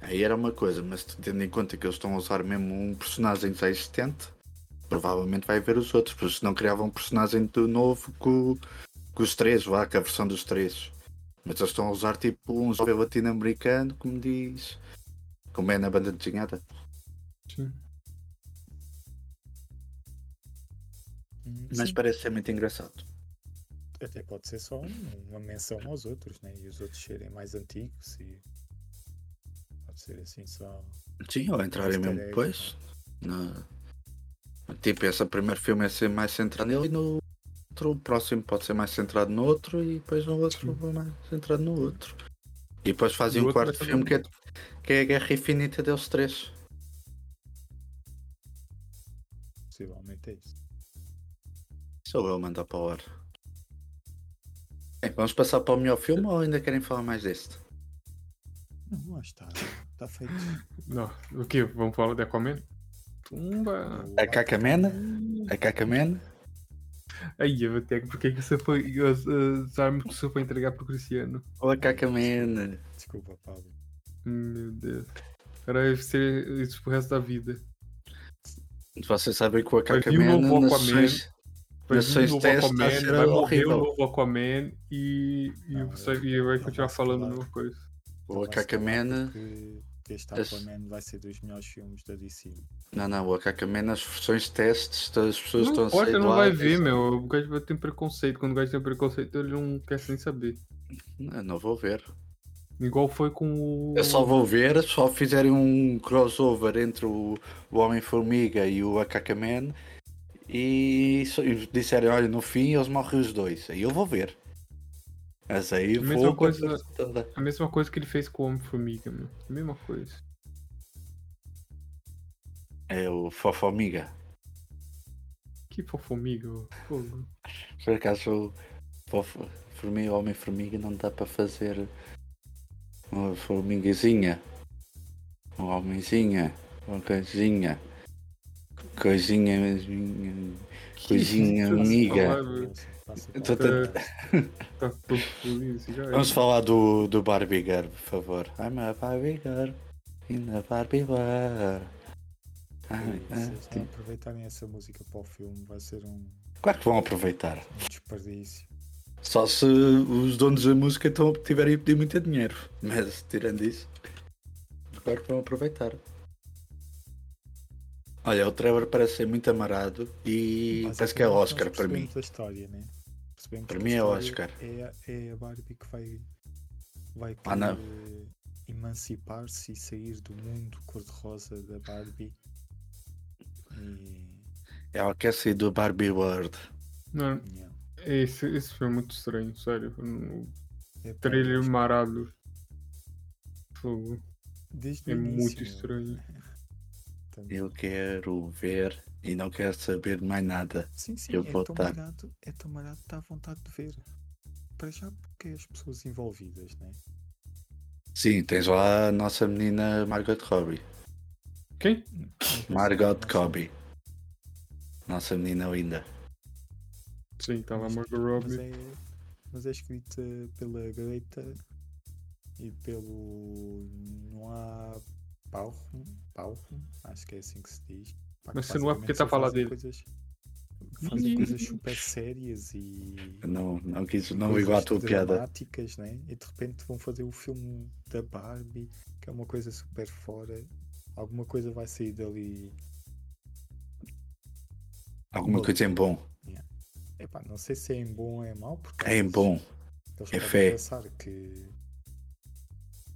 aí era uma coisa, mas tendo em conta que eles estão a usar mesmo um personagem já existente, provavelmente vai haver os outros, porque se não criavam um personagem do novo com, com os três, vá, com a versão dos três. Mas eles estão a usar tipo um jovem latino-americano, como diz, como é na banda desenhada. Sim. Hum, Mas sim, parece ser muito engraçado. Até pode ser só um- uma menção aos outros, né? E os outros serem mais antigos e pode ser assim só. Sim, ou entrarem mesmo depois. Na... Tipo, esse primeiro filme é ser mais centrado nele e no outro, o próximo pode ser mais centrado no outro e depois no outro vai mais centrado no outro. E depois fazem um quarto filme que é, que é a Guerra Infinita deles três. Possivelmente é isso. Sou eu mandar para o ar. Bem, vamos passar para o melhor filme ou ainda querem falar mais deste? Não, lá está. Está feito. Não, o que? Vamos falar de Aquaman? Tumba! O A Cacamena? A Cacamena? Aí, eu por que que você foi. As, as armas que você foi entregar pro Cristiano? Ou a Cacamena? Desculpa, Pablo. Meu Deus. Era ser isso pro resto da vida. Vocês sabem que o o Cacamena novo nas Aquaman. O suas novo testes Aquaman, sendo vai morrer o horrível. novo Aquaman e, e, Não, você, e vai continuar posso falando a mesma coisa. O Estava a falar Cacamena. porque Este Esse- Aquaman vai ser dos melhores filmes da DC. Não, não, o Akakaman nas versões de testes, todas as pessoas Não estão importa, a sair não vai ver, meu. O gajo vai ter preconceito. Quando o gajo tem preconceito, ele não quer nem saber. Não, não vou ver. Igual foi com o. Eu só vou ver se só fizerem um crossover entre o, o Homem-Formiga e o Akakaman e, e disserem, olha, no fim eles morrem os dois. Aí eu vou ver. Mas aí A mesma coisa- toda. A mesma coisa que ele fez com o Homem-Formiga, meu. A mesma coisa. É o Fofomiga. Que fofomiga, fogo. Por acaso Fofo- Formiga, Homem-Formiga não dá para fazer uma formigazinha. Uma homenzinha. Uma coisinha. Coisinha, coisinha, coisinha amiga. É, tá já Vamos é. falar do, do Barbie Girl, por favor. I'm a Barbie Girl in a Barbie. Ai, Se aproveitarem essa música para o filme, vai ser um, Claro que vão aproveitar. um desperdício. Só se os donos da música estão, tiverem a pedir muito dinheiro. Mas tirando isso, claro que vão aproveitar. Olha, o Trevor parece ser muito amarado e parece que é Oscar para mim. percebemos a história, né? Para mim é Oscar. É, a- é a Barbie que vai, vai Ah, querer emancipar-se e sair do mundo cor-de-rosa da Barbie. E. Ela quer sair do Barbie World. Não, yeah. esse, esse foi muito estranho, sério. O É trailer marado. Fogo. Desde É o muito início, estranho. Também. Eu quero ver e não quero saber mais nada. Sim, sim, eu é vou tão estar. marado, é tão marado que dá vontade de ver. Para já porque as pessoas envolvidas, né? Sim, tens lá a nossa menina Margot Robbie. Quem? Margot Robbie. Nossa menina linda. Sim, tava a Mas- Margot Mas Robbie. é, mas é escrita pela Greta e pelo Noah Acho que é assim que se diz. Pá, Mas se não é porque tá só a falar dele. Coisas, fazem coisas super sérias e Não, não quis, não igual a tua piada. dramáticas, né? E de repente vão fazer o filme da Barbie, que é uma coisa super fora. Alguma coisa vai sair dali. Alguma coisa em bom. Epá, não sei se é em bom ou é mau, porque É em bom. Eles É podem fé. pensar que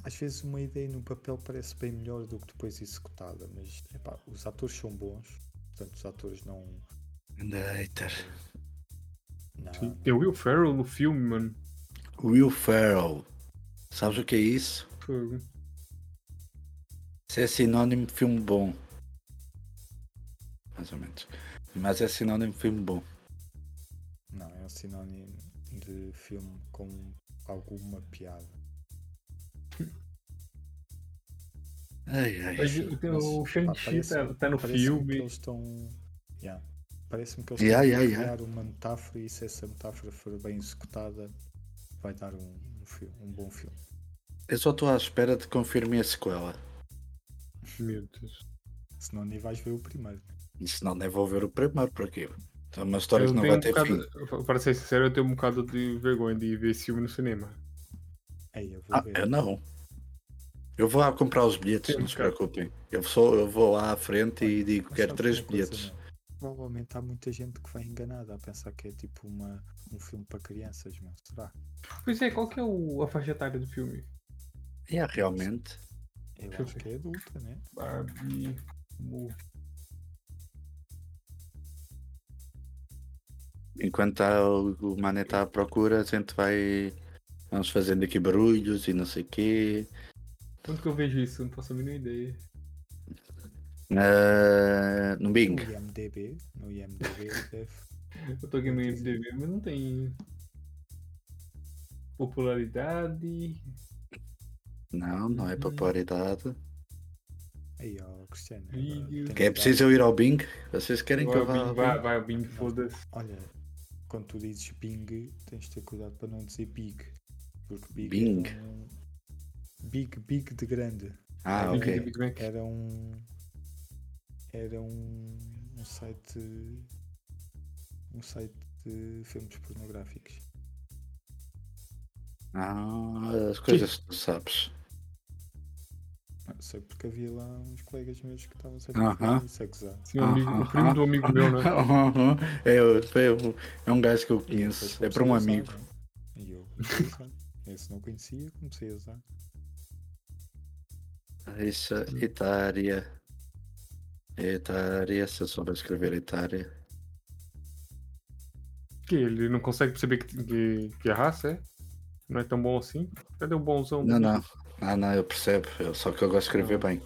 às vezes uma ideia no papel parece bem melhor do que depois executada, mas epá, os atores são bons, portanto os atores não. Hater. não o Will Ferrell no filme, mano. Will Ferrell. Sabes o que é isso? Fogo. Isso é sinónimo de filme bom. Mais ou menos. Mas é sinónimo de filme bom. não, é um sinónimo de filme com alguma piada. Ai, ai. Mas o- Shang-Chi tá, tá no que filme. eles estão. Yeah. Parece-me que eles Yeah, estão yeah, a yeah. criar uma metáfora e se essa metáfora for bem executada vai dar um, um, filme, um bom filme. Eu só estou à espera de confirmar a sequela. Meu Deus. Senão nem vais ver o primeiro. E senão nem vou ver o primeiro por aqui. É uma história Eu que não vai um ter fim. bocado, Para ser sincero, eu tenho um bocado de vergonha de ver esse filme no cinema. Aí eu vou Ah, ver. eu não. Eu vou lá comprar os bilhetes, Sim, não se cara. preocupem. Eu, só, eu vou lá à frente e digo Mas quero três bilhetes. meu? Provavelmente há muita gente que vai enganada a pensar que é tipo uma, um filme para crianças, meu. Será? Pois é, qual que é o, a faixa etária do filme? É, realmente. Eu acho que é adulta, né? Barbie Movie. Enquanto o, o Mané está à procura, a gente vai. Vamos fazendo aqui barulhos e não sei o quê. Quanto que eu vejo isso? Não faço a mínima ideia. Ah, no Bing. No IMDB, no IMDB deve. Eu tô aqui no IMDb, mas não tem popularidade. Não, não é Uhum. popularidade. Aí, ó, Cristiano. Que é preciso eu ir ao Bing? Vocês querem que Vai, eu vá Bing, ao vai, Bing? vai, Bing, foda-se. Olha, quando tu dizes Bing, tens de ter cuidado para não dizer Big. Porque Big Bing. era um. Big, Big de grande. Ah, ok. Big Mac. Era um. Era um. Um site. Um site de filmes pornográficos. Ah, as coisas que tu sabes. Não sei porque havia lá uns colegas meus que estavam sempre Aham. a fazer isso a gozar. Sim, um amigo, o primo do amigo meu, né? é, o- é, o- é um gajo que eu conheço. É para um amigo. né? E eu comecei a usar. Esse não conhecia, comecei a usar. Deixa etária. Etária, se eu souber escrever etária. Que ele não consegue perceber que, que, que a raça é? Não é tão bom assim? Cadê o bonzão? Não, não. Ah, não, eu percebo. Eu- só que eu gosto de escrever Não. bem.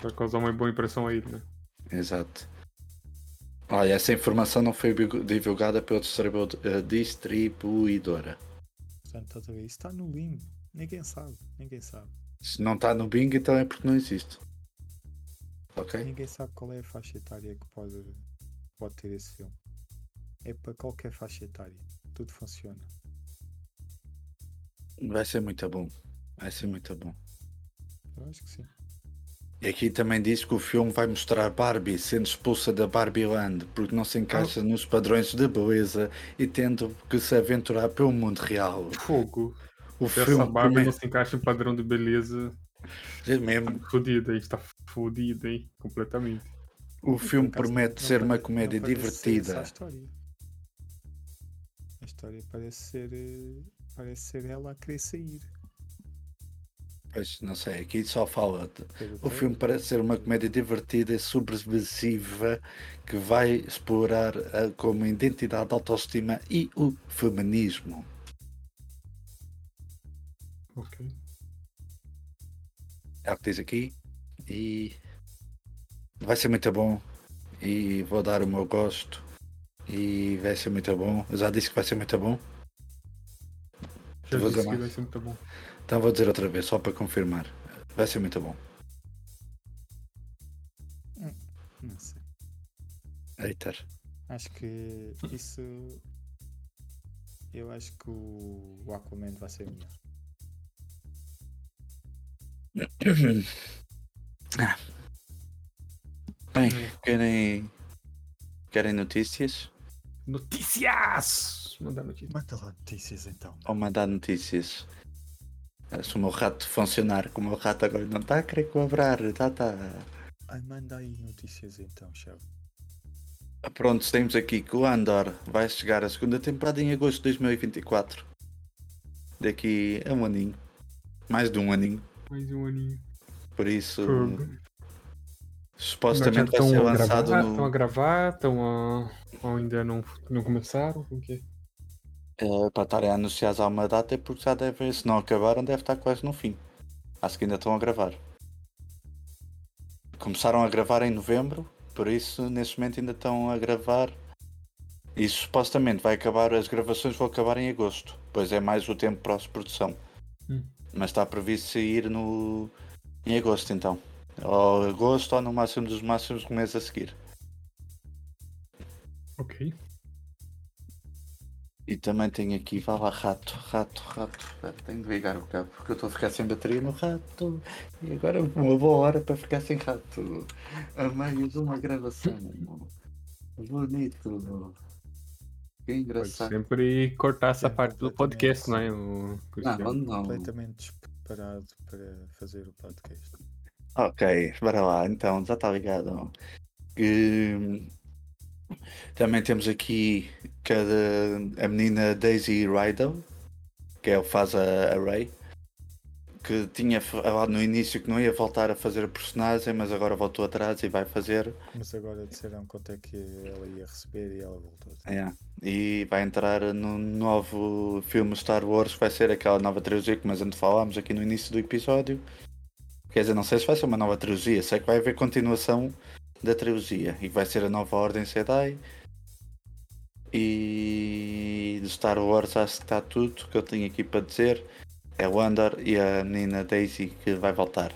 Vai causar uma boa impressão a ele, né? Exato. Olha, essa informação não foi divulgada pela distribu- eh, distribuidora. Portanto, está no limbo. Ninguém sabe. Ninguém sabe. Se não está no Bing, então é porque não existe. Ok? Ninguém sabe qual é a faixa etária que pode, pode ter esse filme. É para qualquer faixa etária. Tudo funciona. Vai ser muito bom. Vai ser muito bom. Eu acho que sim. E aqui também diz que o filme vai mostrar Barbie sendo expulsa da Barbie Land porque não se encaixa nos padrões de beleza e tendo que se aventurar pelo mundo real. Fogo. O essa filme Barbie não se encaixa em padrão de beleza, É mesmo, fodida, a gente tá hein? Completamente. o filme promete ser uma comédia divertida. A história. a história parece ser. eh, Parece ser ela a querer sair. Pois, não sei, aqui só fala. O filme parece ser uma comédia divertida e subversiva que vai explorar a, como identidade, autoestima e o feminismo. Ok. É o que diz aqui. E vai ser muito bom. E vou dar o meu gosto. E vai ser muito bom. Eu já disse que vai ser muito bom. Já Vou disse que mais. vai ser muito bom. Então vou dizer outra vez, só para confirmar. Vai ser muito bom. Não sei. Eiter. Acho que isso. Eu acho que o, o Aquaman vai ser melhor. Ah. Bem, querem Querem notícias? Notícias! Mandar notícias. Manda lá notícias então. Ou mandar notícias? Ah, Se o meu rato funcionar, como o meu rato agora não está a querer cobrar, tá, tá. Ai, manda aí notícias então, chefe. Ah, Pronto, temos aqui que o Andor vai chegar à segunda temporada em agosto de 2024. Daqui a um aninho. Mais de um aninho. Mais um aninho. Por isso, Fogo. supostamente vai Estão ser a lançado gravar? Estão a no. gravar? Estão a... ou ainda não, não começaram? O quê? É, para estarem a anunciar já uma data é porque já deve, se não acabaram, deve estar quase no fim. Acho que ainda estão a gravar. Começaram a gravar em novembro, por isso neste momento ainda estão a gravar. E supostamente vai acabar, as gravações vão acabar em agosto, pois é mais o tempo para a produção. Hum. Mas está previsto sair no em agosto então. Ou agosto ou no máximo dos máximos um mês a seguir. Ok. E também tenho aqui, vá lá, rato, rato, rato. Espera, tenho de ligar o cabo porque eu estou a ficar sem bateria no rato. E agora é uma boa hora para ficar sem rato. A meio de uma gravação. Bonito. Que Pode engraçado. sempre cortar essa É, parte do podcast, não é? O... Não, não. Completamente despreparado para fazer o podcast. Ok, bora lá, então, já está ligado. Que, Também temos aqui cada, a menina Daisy Riddle, que é o que faz a, a Ray, que tinha falado no início que não ia voltar a fazer a personagem, mas agora voltou atrás e vai fazer. Mas agora disseram quanto é que ela ia receber e ela voltou. É, e vai entrar no novo filme Star Wars, que vai ser aquela nova trilogia que nós antes falámos aqui no início do episódio. Quer dizer, não sei se vai ser uma nova trilogia, sei que vai haver continuação da trilogia e vai ser a nova Ordem Jedi. E de Star Wars acho que está tudo que eu tenho aqui para dizer. É o Andor e a menina Daisy que vai voltar.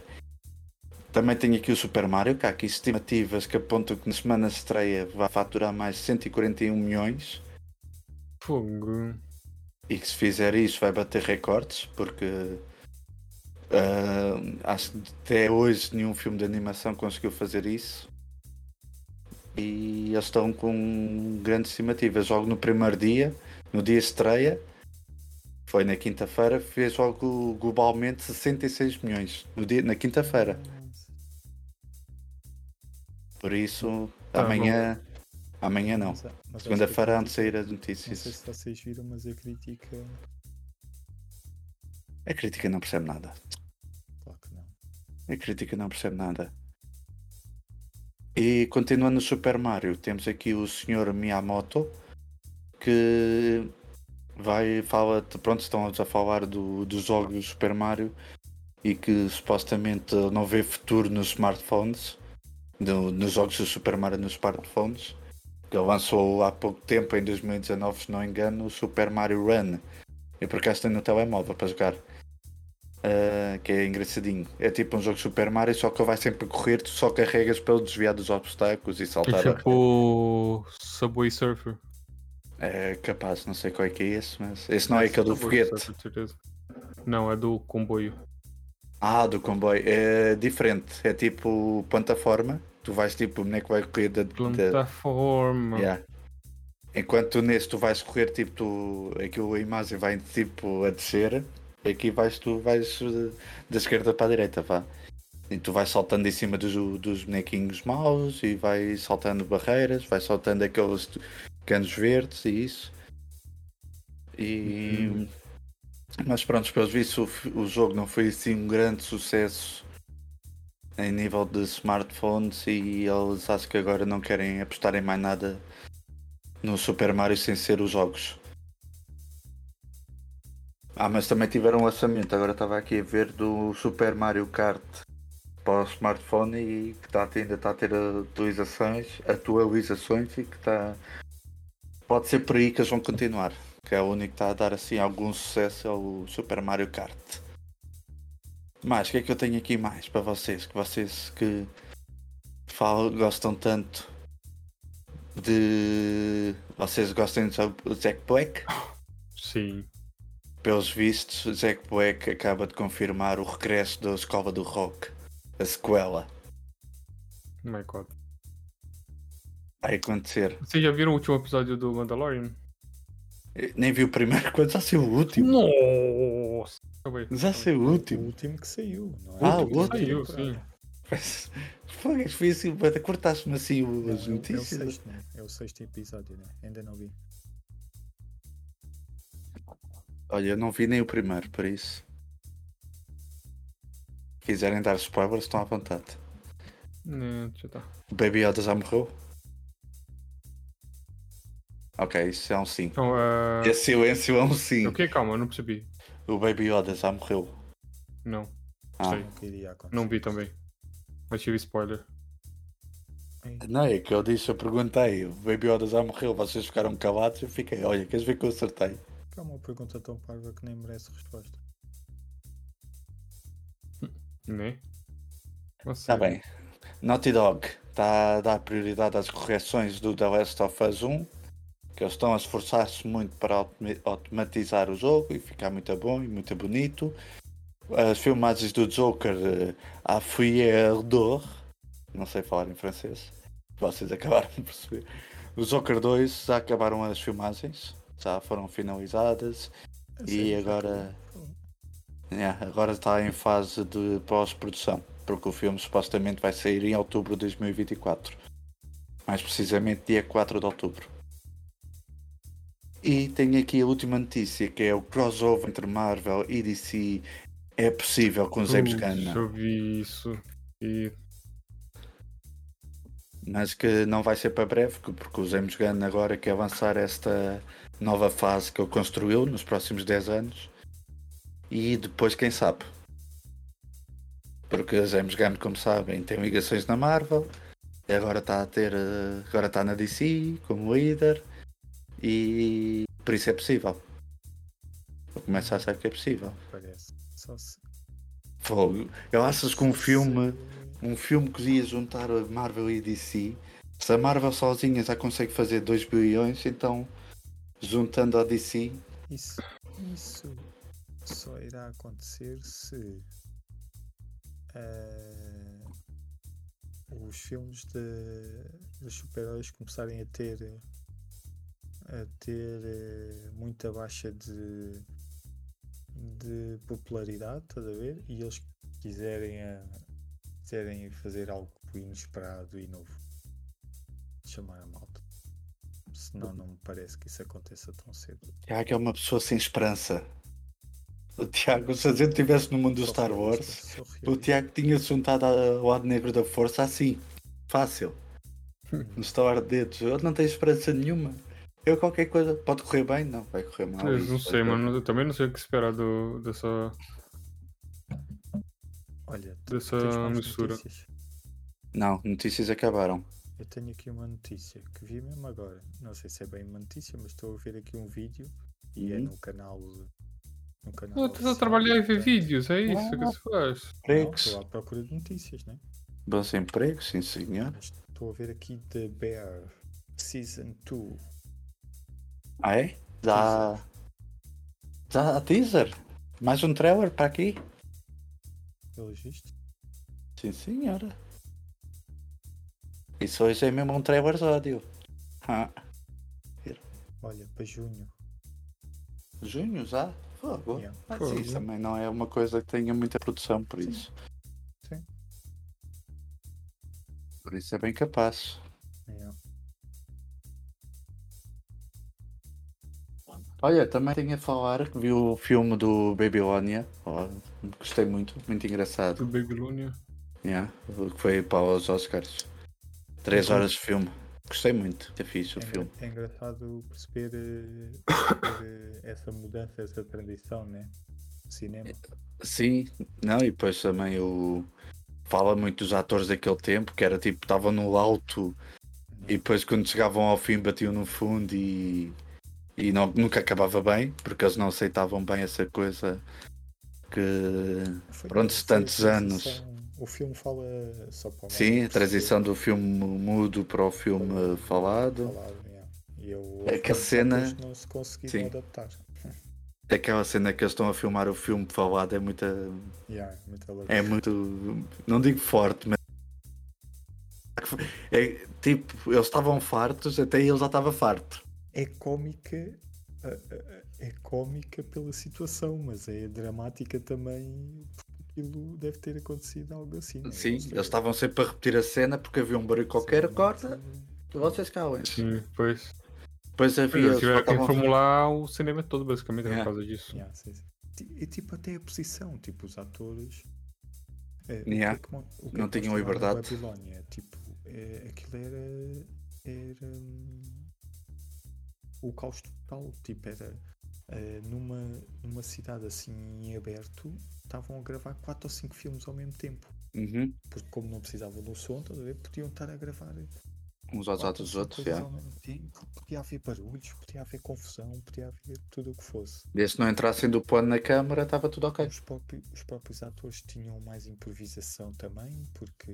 Também tenho aqui o Super Mario, que há aqui estimativas que apontam que na semana de estreia vai faturar mais 141 milhões Fogo. e que se fizer isso vai bater recordes, porque ah, acho que até hoje nenhum filme de animação conseguiu fazer isso. E eles estão com grandes estimativas. Logo no primeiro dia, no dia de estreia, foi na quinta-feira, fez logo globalmente 66 milhões no dia, na quinta-feira. Por isso, Ah, amanhã. Amanhã não. A Segunda-feira antes de sair as Não sei notícias. se vocês viram, mas a crítica. A crítica não percebe nada. Claro que não. A crítica não percebe nada. E continuando no Super Mario, temos aqui o Sr. Miyamoto que vai fala, pronto, estão a falar do, dos jogos do Super Mario e que supostamente não vê futuro nos smartphones, no- nos jogos do Super Mario nos smartphones. Que ele lançou há pouco tempo, em 2019, se não engano, o Super Mario Run. Eu por acaso tenho no telemóvel para jogar. Uh, que é engraçadinho. É tipo um jogo Super Mario, só que ele vai sempre correr, tu só carregas para ele desviar dos obstáculos e É saltar. a- tipo Subway Surfer. É capaz, não sei qual é que é esse, mas esse não é aquele do foguete. Não, é do comboio. Ah, do comboio. É diferente. É tipo plataforma. Tu vais tipo, o boneco vai correr da. da- Plataforma. Yeah. Enquanto nesse tu vais correr tipo tu, aquilo a imagem vai tipo a descer, aqui vais tu vais eh, da esquerda para a direita, vá. E tu vais saltando em cima dos, dos bonequinhos maus e vais saltando barreiras, vais saltando aqueles canos verdes e isso. E mas pronto, pelos vistos o, jogo não foi assim um grande sucesso em nível de smartphones e eles acho que agora não querem apostar em mais nada no Super Mario sem ser os jogos. Ah, mas também tiveram um lançamento, agora estava aqui a ver do Super Mario Kart para o smartphone e que está, ainda está a ter atualizações, atualizações e que está. Pode ser por aí que eles vão continuar. Que é o único que está a dar assim algum sucesso é o Super Mario Kart. Mas o que é que eu tenho aqui mais para vocês? Que vocês que falam, gostam tanto de. Vocês gostam de Jack Black? Sim. Pelos vistos, Jack Black acaba de confirmar o regresso da Escola do Rock, a sequela. Oh my god. Vai acontecer. Vocês já viram o último episódio do Mandalorian? Eu Nem vi o primeiro quando já saiu o último. Nossa! Já saiu o O último. último que saiu, não é? Ah, o último. Saiu, temporada. Foi, foi assim, cortaste-me assim Não, as é o- É o notícias. sexto, né? É o sexto episódio, né? Ainda não vi. Olha, eu não vi nem o primeiro, por isso. Se quiserem dar spoilers, estão à vontade. Deixa eu tá. O Baby Yoda já morreu? Ok, isso é um sim. Então, é... Esse silêncio é um sim. O que? Calma, eu não percebi. O Baby Yoda já morreu. Não, Ah, Sei. Não vi também. Mas tive spoiler. Não é que eu disse, eu perguntei. O Baby Yoda já morreu, vocês ficaram calados. Eu fiquei, olha, queres ver que eu acertei? que é uma pergunta tão parva que nem merece resposta. Né? Está. Tá bem. Naughty Dog está a dar prioridade às correções do The Last of Us 1, que eles estão a esforçar-se muito para automa- automatizar o jogo e ficar muito bom e muito bonito. As filmagens do Joker eh, à d'Or, não sei falar em francês, vocês acabaram de perceber. O Joker 2 já acabaram as filmagens, já foram finalizadas E agora-? Yeah, agora está em fase de pós-produção, porque o filme supostamente vai sair em outubro de 2024. Mais precisamente dia 4 de outubro. E tenho aqui a última notícia, que é o crossover entre Marvel e DC é possível com James Gunn, Eu vi isso. E mas que não vai ser para breve, que- porque o James Gunn agora quer avançar esta nova fase que ele construiu nos próximos 10 anos. E depois, quem sabe? Porque James Gunn, como sabem, tem ligações na Marvel, agora está a ter. eh, agora está na DC como líder, e por isso é possível. Eu começo a achar que é possível. Parece. Só se. Fogo. Eu achas que um filme um filme que ia juntar a Marvel e a DC. Se a Marvel sozinha já consegue fazer 2 bilhões, então juntando a DC, Isso, isso só irá acontecer se eh, os filmes de, de super-heróis começarem a ter a ter eh, muita baixa de, de popularidade, estás a ver? E eles quiserem, a, quiserem fazer algo inesperado e novo. Chamar a malta. Senão não me parece que isso aconteça tão cedo. Tiago é uma pessoa sem esperança. O Tiago, se a gente estivesse no mundo do Star Wars, o. Tiago tinha-se juntado ao lado negro da força assim, fácil. No estalar de dedos. Eu não tenho esperança nenhuma. Eu qualquer coisa, pode correr bem? Não, vai correr mal. eu não sei, mano. Eu também não sei o que esperar do, dessa. Olha, dessa mistura. notícias? Não, notícias acabaram. Eu tenho aqui uma notícia que vi mesmo agora. Não sei se é bem uma notícia, mas estou a ver aqui um vídeo e é Uhum. no canal. No canal Não, estás a trabalhar e ver vídeos, é isso que Ah. se faz. Empregos, estou à procura de notícias, né? bons empregos, sim senhor. Estou a ver aqui The Bear Season 2. Ah é? Já. Já há teaser? Mais um trailer para aqui? Pelos vistos. Sim senhora. Isso hoje é mesmo um trailer ódio. Ah, Olha, para junho. junho já? Fogo. Yeah. Mas Fogo. isso também não é uma coisa que tenha muita produção por Sim. isso. Sim. Por isso é bem capaz. Olha, também tenho a falar que vi o filme do Babylonia. Oh, gostei muito, muito engraçado. Do Babylonia. Yeah, que foi para os Oscars. Três horas de filme. Gostei muito. É fixe o É, filme. é engraçado perceber, eh, perceber, essa mudança, essa transição, né? Cinema. Sim, não, e depois também o. Fala muito dos atores daquele tempo, que era tipo, estavam no alto e depois quando chegavam ao fim batiam no fundo e. E não, nunca acabava bem, porque eles não aceitavam bem essa coisa que. Foi- Pronto, foi tantos anos. O filme fala só para o Sim, a transição do filme mudo para o filme falado. Falado, yeah. E eu, que a os cena- não se conseguiram Sim. adaptar. Aquela cena que eles estão a filmar o filme falado é muita. Yeah, muito É muito. Não digo forte, mas. É, tipo, eles estavam fartos, até ele já estava farto. É cómica. a- a- a- É cómica pela situação, mas é dramática também. porque Aquilo deve ter acontecido algo assim. não é? Sim, Eles- eles estavam sempre a repetir a cena porque havia um barulho qualquer, Sim, corta, vocês calem. Sim, pois. Depois havia. Eles tiveram que reformular o cinema todo, basicamente, Yeah. por causa disso. Yeah, sim, sim. E tipo, até a posição, tipo, os atores. é, o que Yeah. é o que Não é que tinham liberdade. Babilónia? Tipo, é, aquilo era. Era. O caos total. Tipo, era. eh, numa, numa cidade assim em aberto, estavam a gravar 4 ou 5 filmes ao mesmo tempo. Uhum. Porque, como não precisavam do som, podiam estar a gravar Uns aos quatro ou outros, cinco outros, já. Podia haver barulhos, podia haver confusão, podia haver tudo o que fosse. Desde não entrassem do plano na câmara, estava tudo ok. Os, próprios, os próprios atores tinham mais improvisação também, porque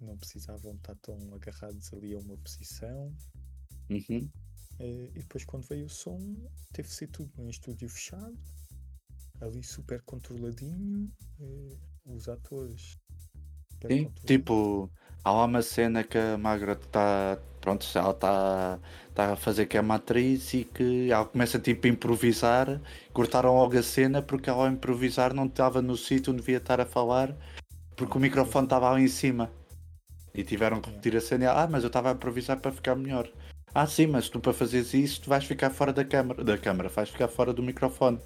não precisavam estar tão agarrados ali a uma posição. Uhum. Eh, E depois, quando veio o som, teve de ser tudo num estúdio fechado, ali super controladinho. eh, Os atores. Sim, tipo, há lá uma cena que a Margaret está. Pronto, ela está tá a fazer que é uma atriz e que ela começa tipo a improvisar. Cortaram logo a cena porque ela ao improvisar não estava no sítio onde devia estar a falar porque o microfone estava lá em cima. E tiveram que repetir a cena e ela, ah, mas eu estava a improvisar para ficar melhor. Ah, sim, mas tu para fazeres isso tu vais ficar fora da câmara, da câmara, vais ficar fora do microfone.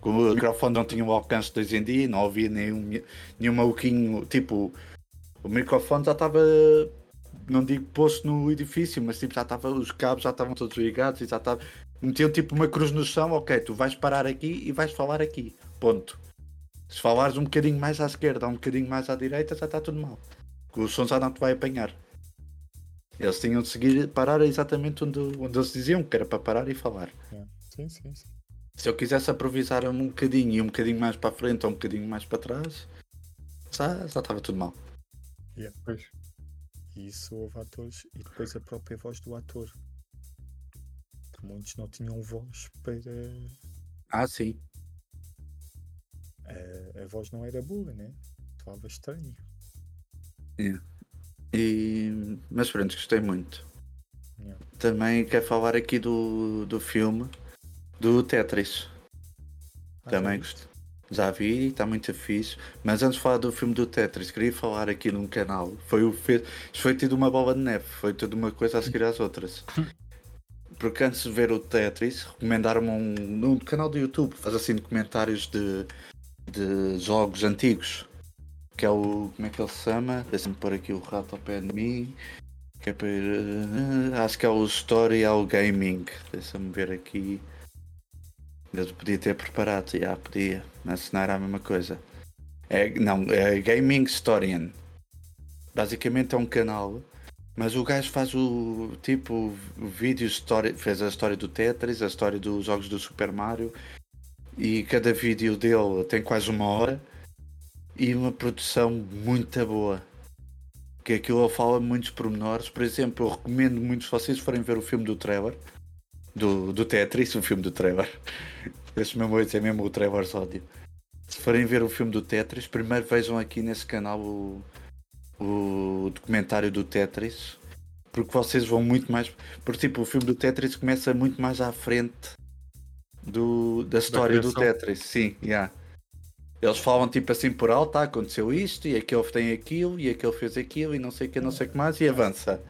Como o microfone não tinha o alcance de hoje em dia, não havia nenhum, nenhum maluquinho, tipo, o microfone já estava, não digo posto no edifício, mas tipo, já estava, os cabos já estavam todos ligados e já estava, metiam tipo uma cruz no chão, ok, tu vais parar aqui e vais falar aqui, ponto. Se falares um bocadinho mais à esquerda, um bocadinho mais à direita, já está tudo mal. O som já não te vai apanhar. Eles tinham de seguir, parar exatamente onde, onde eles diziam que era para parar e falar. Yeah. Sim, sim, sim. Se eu quisesse improvisar um bocadinho e um bocadinho mais para a frente ou um bocadinho mais para trás, já, já estava tudo mal. Pois. E isso houve atores. E depois a própria voz do ator. Que muitos não tinham voz para. Ah, sim. A, a voz não era boa, né? Estava estranho. E... Mas pronto, gostei muito. Yeah. Também quero falar aqui do, do filme do Tetris. Ah, Também viste? gostei. Já vi, está muito fixe. Mas antes de falar do filme do Tetris, queria falar aqui num canal. Foi o fe... Foi tido uma bola de neve, foi tudo uma coisa a seguir às outras. Porque antes de ver o Tetris, recomendaram-me um, num canal do YouTube, faz assim documentários de, de jogos antigos. Que é o. Como é que ele se chama? Deixa-me pôr aqui o rato ao pé de mim. Que é para, eh, acho que é o Story Gaming. Deixa-me ver aqui. Eu podia ter preparado, já podia, mas não era a mesma coisa. É, não, é Gaming Historian. Basicamente é um canal, mas o gajo faz o tipo vídeo história, fez a história do Tetris, a história dos jogos do Super Mario e cada vídeo dele tem quase uma hora e uma produção muito boa. Que aquilo fala muitos pormenores. Por exemplo, eu recomendo muito se vocês forem ver o filme do Trevor, do, do Tetris, o filme do Trevor. Esse mesmo é mesmo o Trevor Sódio. Se forem ver o filme do Tetris, primeiro vejam aqui nesse canal o, o documentário do Tetris. Porque vocês vão muito mais. Porque tipo, o filme do Tetris começa muito mais à frente do, da história do. Tetris. Sim, yeah. Eles falam tipo assim por alto, ah, aconteceu isto, e aquele tem aquilo, e aquele fez aquilo, e não sei o que, não sei o que mais, e avança.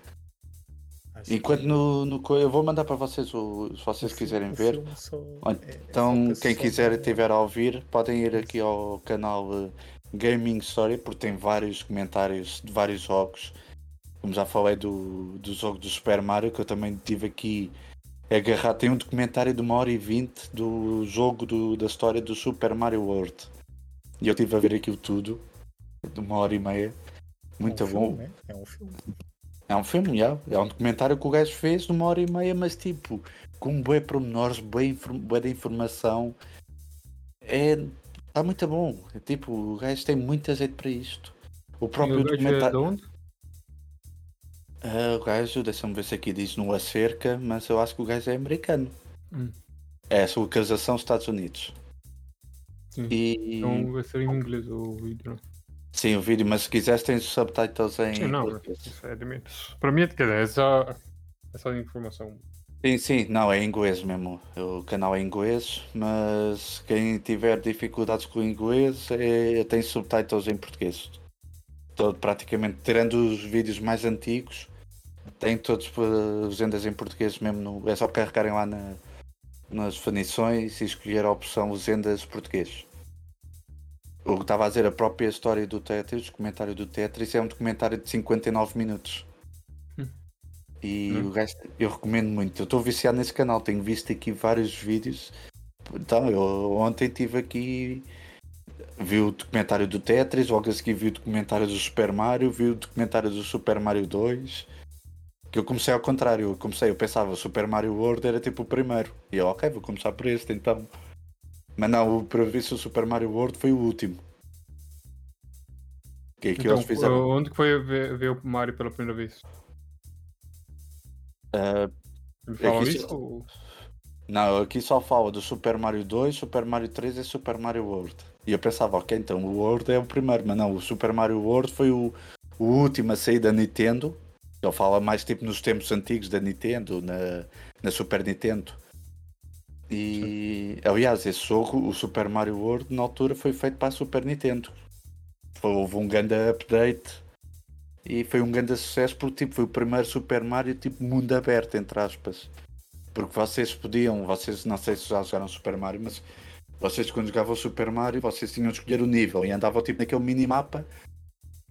Enquanto no, no eu vou mandar para vocês o, se vocês quiserem ver. é- é Então, quem quiser e estiver a ouvir, podem ir aqui ao canal eh, Gaming Story, porque tem vários comentários de vários jogos. Como já falei do, do jogo do Super Mario, que eu também tive aqui agarrado. Tem um documentário de uma hora e vinte do jogo do- da história do Super Mario World. E eu estive a ver aquilo tudo, de uma hora e meia. Muito é um bom. Filme, né? É um filme. É um filme, já. É um documentário que o gajo fez de uma hora e meia, mas tipo, com bué pormenores, bué, infor- bué de informação. É. Está muito bom. É, tipo, o gajo tem muita jeito para isto. O E próprio o gajo é de documentário. onde? Ah, o gajo, deixa-me ver se aqui diz no acerca, mas eu acho que o gajo é americano. Hum. É, a sua localização Estados Unidos. Sim. E. Então vai ser em inglês o vídeo. não? Sim, o vídeo, mas se quiseres tens os subtitles em. Sim, não, isso é de menos. Para mim, é de cada é só, é só informação. Sim, sim, não, é inglês mesmo. O canal é inglês, mas quem tiver dificuldades com o inglês é, tem subtitles em português. Todo, praticamente, tirando os vídeos mais antigos, tem todos uh, legendas em português mesmo. no- é só carregarem lá na- nas definições e escolher a opção legendas português. O que estava a dizer, a própria história do Tetris, o comentário do Tetris, é um documentário de 59 minutos. Hum. E Hum. o resto eu recomendo muito. Eu estou viciado nesse canal, tenho visto aqui vários vídeos. Então, eu ontem tive aqui. Vi o documentário do Tetris, logo a seguir vi o documentário do Super Mario, vi o documentário do Super Mario 2. Que eu comecei ao contrário, eu comecei, eu pensava o Super Mario World era tipo o primeiro. E eu, ok, vou começar por este então. Mas não, o previsto o Super Mario World foi o último. Que é que Então, eles fizeram. onde que foi ver, ver o Mario pela primeira vez? Falam que isso? ou- Não, aqui só fala do Super Mario 2, Super Mario 3 e Super Mario World. E eu pensava, ok, então o World é o primeiro, mas não, o Super Mario World foi o, o último a sair da Nintendo. Ele fala mais tipo nos tempos antigos da Nintendo, na, na Super Nintendo. E aliás, esse jogo, o Super Mario World, na altura foi feito para a Super Nintendo. Foi, houve um grande update e foi um grande sucesso porque tipo, foi o primeiro Super Mario tipo mundo aberto, entre aspas. Porque vocês podiam, vocês não sei se já jogaram Super Mario, mas vocês quando jogavam Super Mario, vocês tinham de escolher o nível e andavam tipo naquele minimapa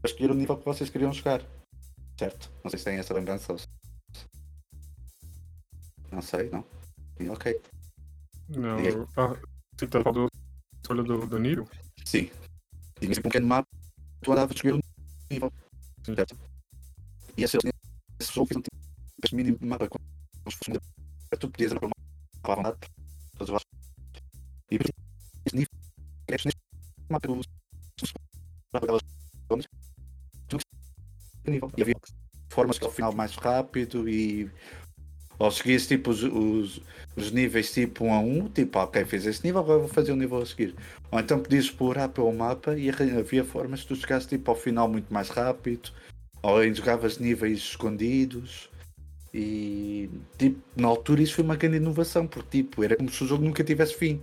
para escolher o nível que vocês queriam jogar. Certo? Não sei se têm essa lembrança. Não sei, não? Ok. Não, E ah, você tá falando escolha do, do nível? Sim. Tinha um pequeno mapa, tu andavas a escolher o nível. Certo? E esse, esse jogo fez um tipo este mini mapa como se fosse um tu podias andar para uma vontade, todos os lados. E este nível, este neste mapa tu para aquelas zonas, não nível. E havia formas que ao final mais rápido e ou seguias tipo os, os, os níveis tipo 1 a 1, tipo, ah, ok, fiz este nível, agora vou fazer o nível a seguir. Ou então podias explorar pelo mapa e havia formas que tu chegasse tipo, ao final muito mais rápido, ou jogavas níveis escondidos. E tipo, na altura isso foi uma grande inovação, porque tipo, era como se o jogo nunca tivesse fim.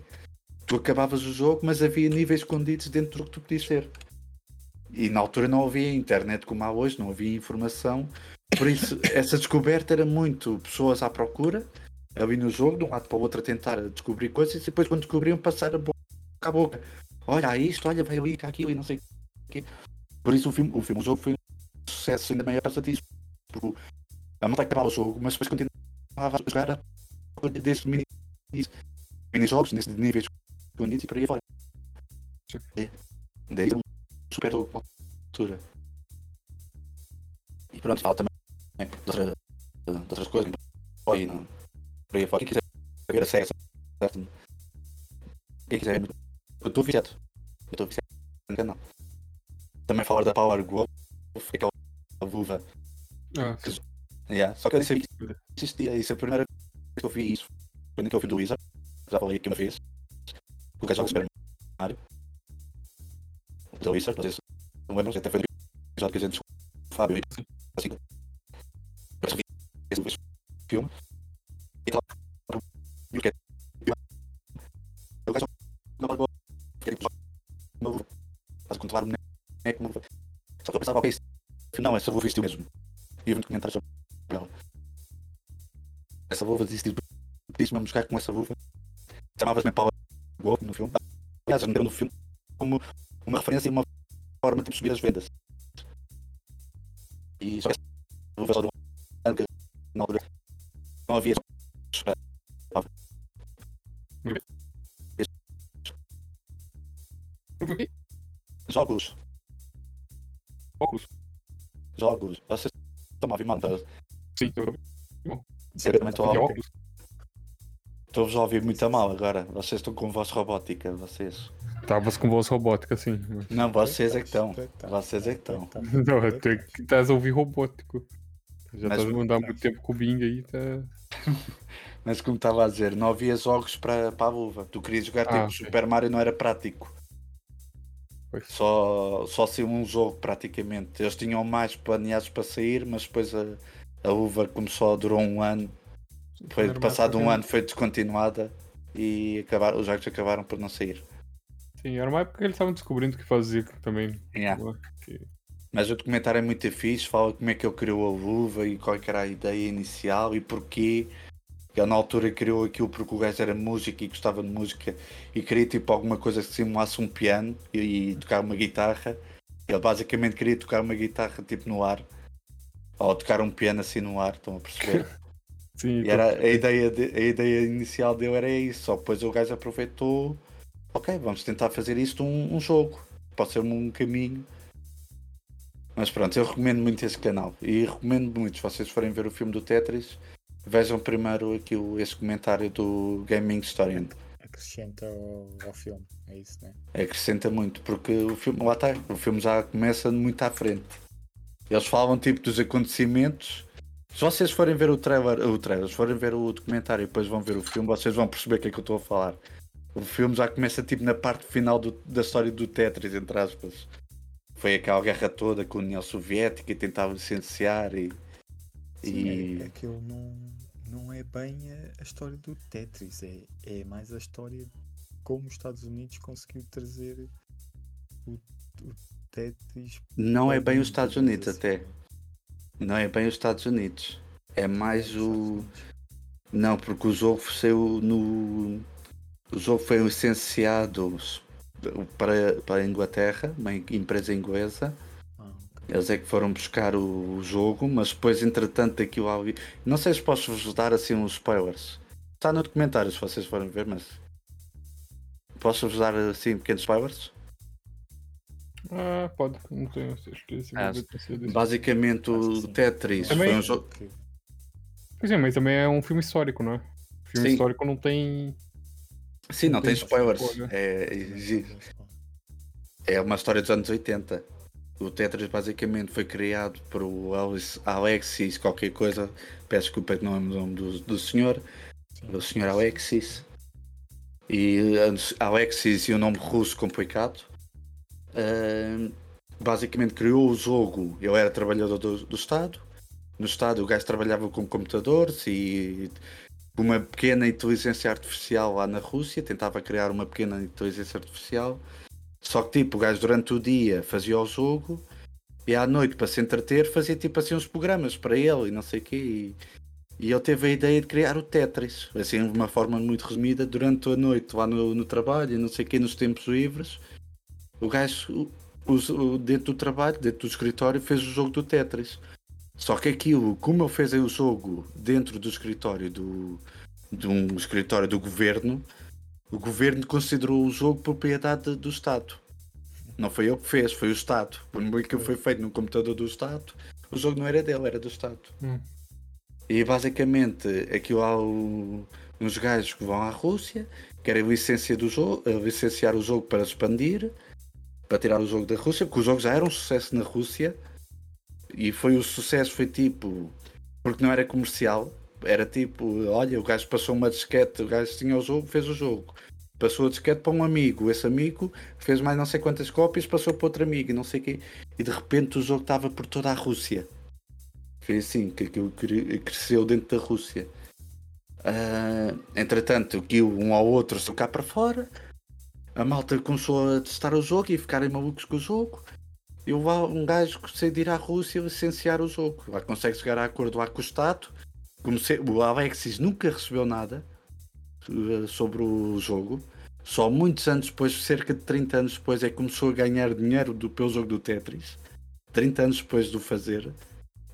Tu acabavas o jogo, mas havia níveis escondidos dentro do que tu podias ser. E na altura não havia internet como há hoje, não havia informação. Por isso, essa descoberta era muito pessoas à procura, ali no jogo, de um lado para o outro a tentar descobrir coisas, e depois quando descobriam passar a boca a boca. Olha há isto, olha, vai ali, cá aquilo e não sei o quê. Por isso o filme, o filme, o jogo foi um sucesso ainda maior por disso. Porque a malta acabava o jogo, mas depois continuava a jogar a desses mini mini-jogos, nesses níveis escondidos e por aí fora. Daí um super altura. E pronto, fala também né, de, outra- de outras coisas. Foi, não, por aí fora. Quem quiser a série, certo? Quem quiser, eu estou viciado. Eu estou viciado no canal. Também falar da Power Glove, aquela vulva. Ah, Que- Yeah. Só que eu nem sabia que existia. Isso é a primeira vez que eu vi isso. Foi naquele filme do Wizard. Já falei aqui uma vez. O gajo joga Super Mario. Do Wizard, não sei se não lembram, até foi no episódio que a gente o Fábio e assim. Eu vi esse filme. E tal. E o que é? O gajo joga Power Glove. Que é tipo uma vulva. Faz controlar o boneco. Só que eu pensava, ok, isso- não, essa vulva existiu mesmo. E eu vi um documentário sobre ela. Essa vulva existiu. Disse mesmo jogar com essa vulva. Chamava-se mesmo Power Glove no filme. Aliás, meteram no filme como uma referência e uma forma de subir as vendas. E só que de um ano que na altura não havia jogos. óculos. Jogos. Vocês estão a ouvir mal? Tá? Sim, eu a de ouvir. óculos. Estou-vos a ouvir muito a mal agora. Vocês estão com voz robótica, vocês. Estavas com voz robótica, sim. mas- Não, vocês é que estão. Vocês é que estão. Não, até que estás a ouvir robótico. Já Mas- estás a mandar muito tempo com o Bing aí, tá. Mas como estava a dizer, não havia jogos para, para a vulva. Tu querias jogar Ah, tipo ok. Super Mario, não era prático. Pois. Só, só saiu um jogo praticamente. Eles tinham mais planeados para sair, mas depois a, a uva começou, durou um ano. Foi passado um ano, foi descontinuada e acabaram, os jogos acabaram por não sair. Sim, era uma época que eles estavam descobrindo o que fazer também. Yeah. Que- Mas o documentário é muito fixe, fala como é que ele criou a uva e qual é era a ideia inicial e porquê. Ele na altura criou aquilo porque o gajo era músico e gostava de música e queria tipo alguma coisa que simulasse um piano e, e tocar uma guitarra. Ele basicamente queria tocar uma guitarra tipo no ar. Ou tocar um piano assim no ar, estão a perceber? Sim, E era, a, ideia de- a ideia inicial dele era isso, só depois o gajo aproveitou, ok, vamos tentar fazer isto um, um jogo, pode ser um caminho. Mas pronto, eu recomendo muito esse canal e recomendo muito, se vocês forem ver o filme do Tetris, vejam primeiro aqui o, esse comentário do Gaming Historian. Acrescenta ao, ao filme, é isso, né? Acrescenta muito, porque o filme, lá está, o filme já começa muito à frente. Eles falam tipo dos acontecimentos. Se vocês forem ver o trailer, o trailer, se forem ver o documentário e depois vão ver o filme, vocês vão perceber o que é que eu estou a falar. O filme já começa tipo na parte final do- da história do Tetris, entre aspas. Foi aquela guerra toda com a União Soviética e tentava licenciar e. Sim, e... é, aquilo não, não é bem a, a história do Tetris, é, é mais a história de como os Estados Unidos conseguiu trazer o, o Tetris. Não é bem os Estados Unidos assim, até. Não é bem os Estados Unidos. É mais o. Não, porque o jogo saiu no. O jogo foi licenciado para, para a Inglaterra, uma empresa inglesa. Ah. Eles é que foram buscar o, o jogo, mas depois, entretanto, aquilo ali. Não sei se posso vos dar assim uns spoilers. Está no documentário se vocês forem ver, mas. Posso vos dar assim pequenos spoilers? Ah, pode, não tenho, acho que esse Ah. Basicamente, o. Tetris Também- foi um jogo. Pois é, mas também é um filme histórico, não é? Filme Sim. histórico não tem. Sim, não tem Tem spoilers. spoiler. É, É uma história dos anos 80. O Tetris basicamente foi criado por o Alex- Alexis qualquer coisa. Peço desculpa que não lembro o nome do, do senhor. Sim. Do senhor Alexis. E Alexis e o nome russo complicado. Ahm, basicamente criou o jogo. Ele era trabalhador do, do Estado. No Estado o gajo trabalhava com computadores e uma pequena inteligência artificial lá na Rússia. Tentava criar uma pequena inteligência artificial. Só que tipo, o gajo durante o dia fazia o jogo e à noite para se entreter fazia tipo assim uns programas para ele e não sei o quê. E, e ele teve a ideia de criar o Tetris, assim de uma forma muito resumida, durante a noite lá no, no trabalho e não sei o quê, nos tempos livres. O gajo, dentro do trabalho, dentro do escritório, fez o jogo do Tetris. Só que aquilo, como ele fez aí o jogo dentro do escritório do, de um escritório do governo, o governo considerou o jogo propriedade do Estado. Não foi ele que fez, foi o Estado. Por muito que foi feito no computador do Estado, o jogo não era dele, era do Estado. Hum. E basicamente aquilo há o- uns gajos que vão à Rússia, querem licencia do jogo, eh, licenciar o jogo para expandir, para tirar o jogo da Rússia, porque o jogo já era um sucesso na Rússia e foi o sucesso foi tipo porque não era comercial, era tipo, olha, o gajo passou uma disquete, o gajo tinha o jogo, fez o jogo. Passou a disquete para um amigo, esse amigo fez mais não sei quantas cópias, passou para outro amigo e não sei o quê. E de repente o jogo estava por toda a Rússia. Foi assim que aquilo cre- cresceu dentro da Rússia. Ah, entretanto, que um ao outro se cá para fora, a malta começou a testar o jogo e ficarem malucos com o jogo. E um gajo de ir à Rússia licenciar o jogo. Lá consegue chegar a acordo lá com o Estado. Como se- o Alexis nunca recebeu nada eh, sobre o jogo. Só muitos anos depois, cerca de 30 anos depois, é que começou a ganhar dinheiro do, pelo jogo do Tetris. 30 anos depois de o fazer,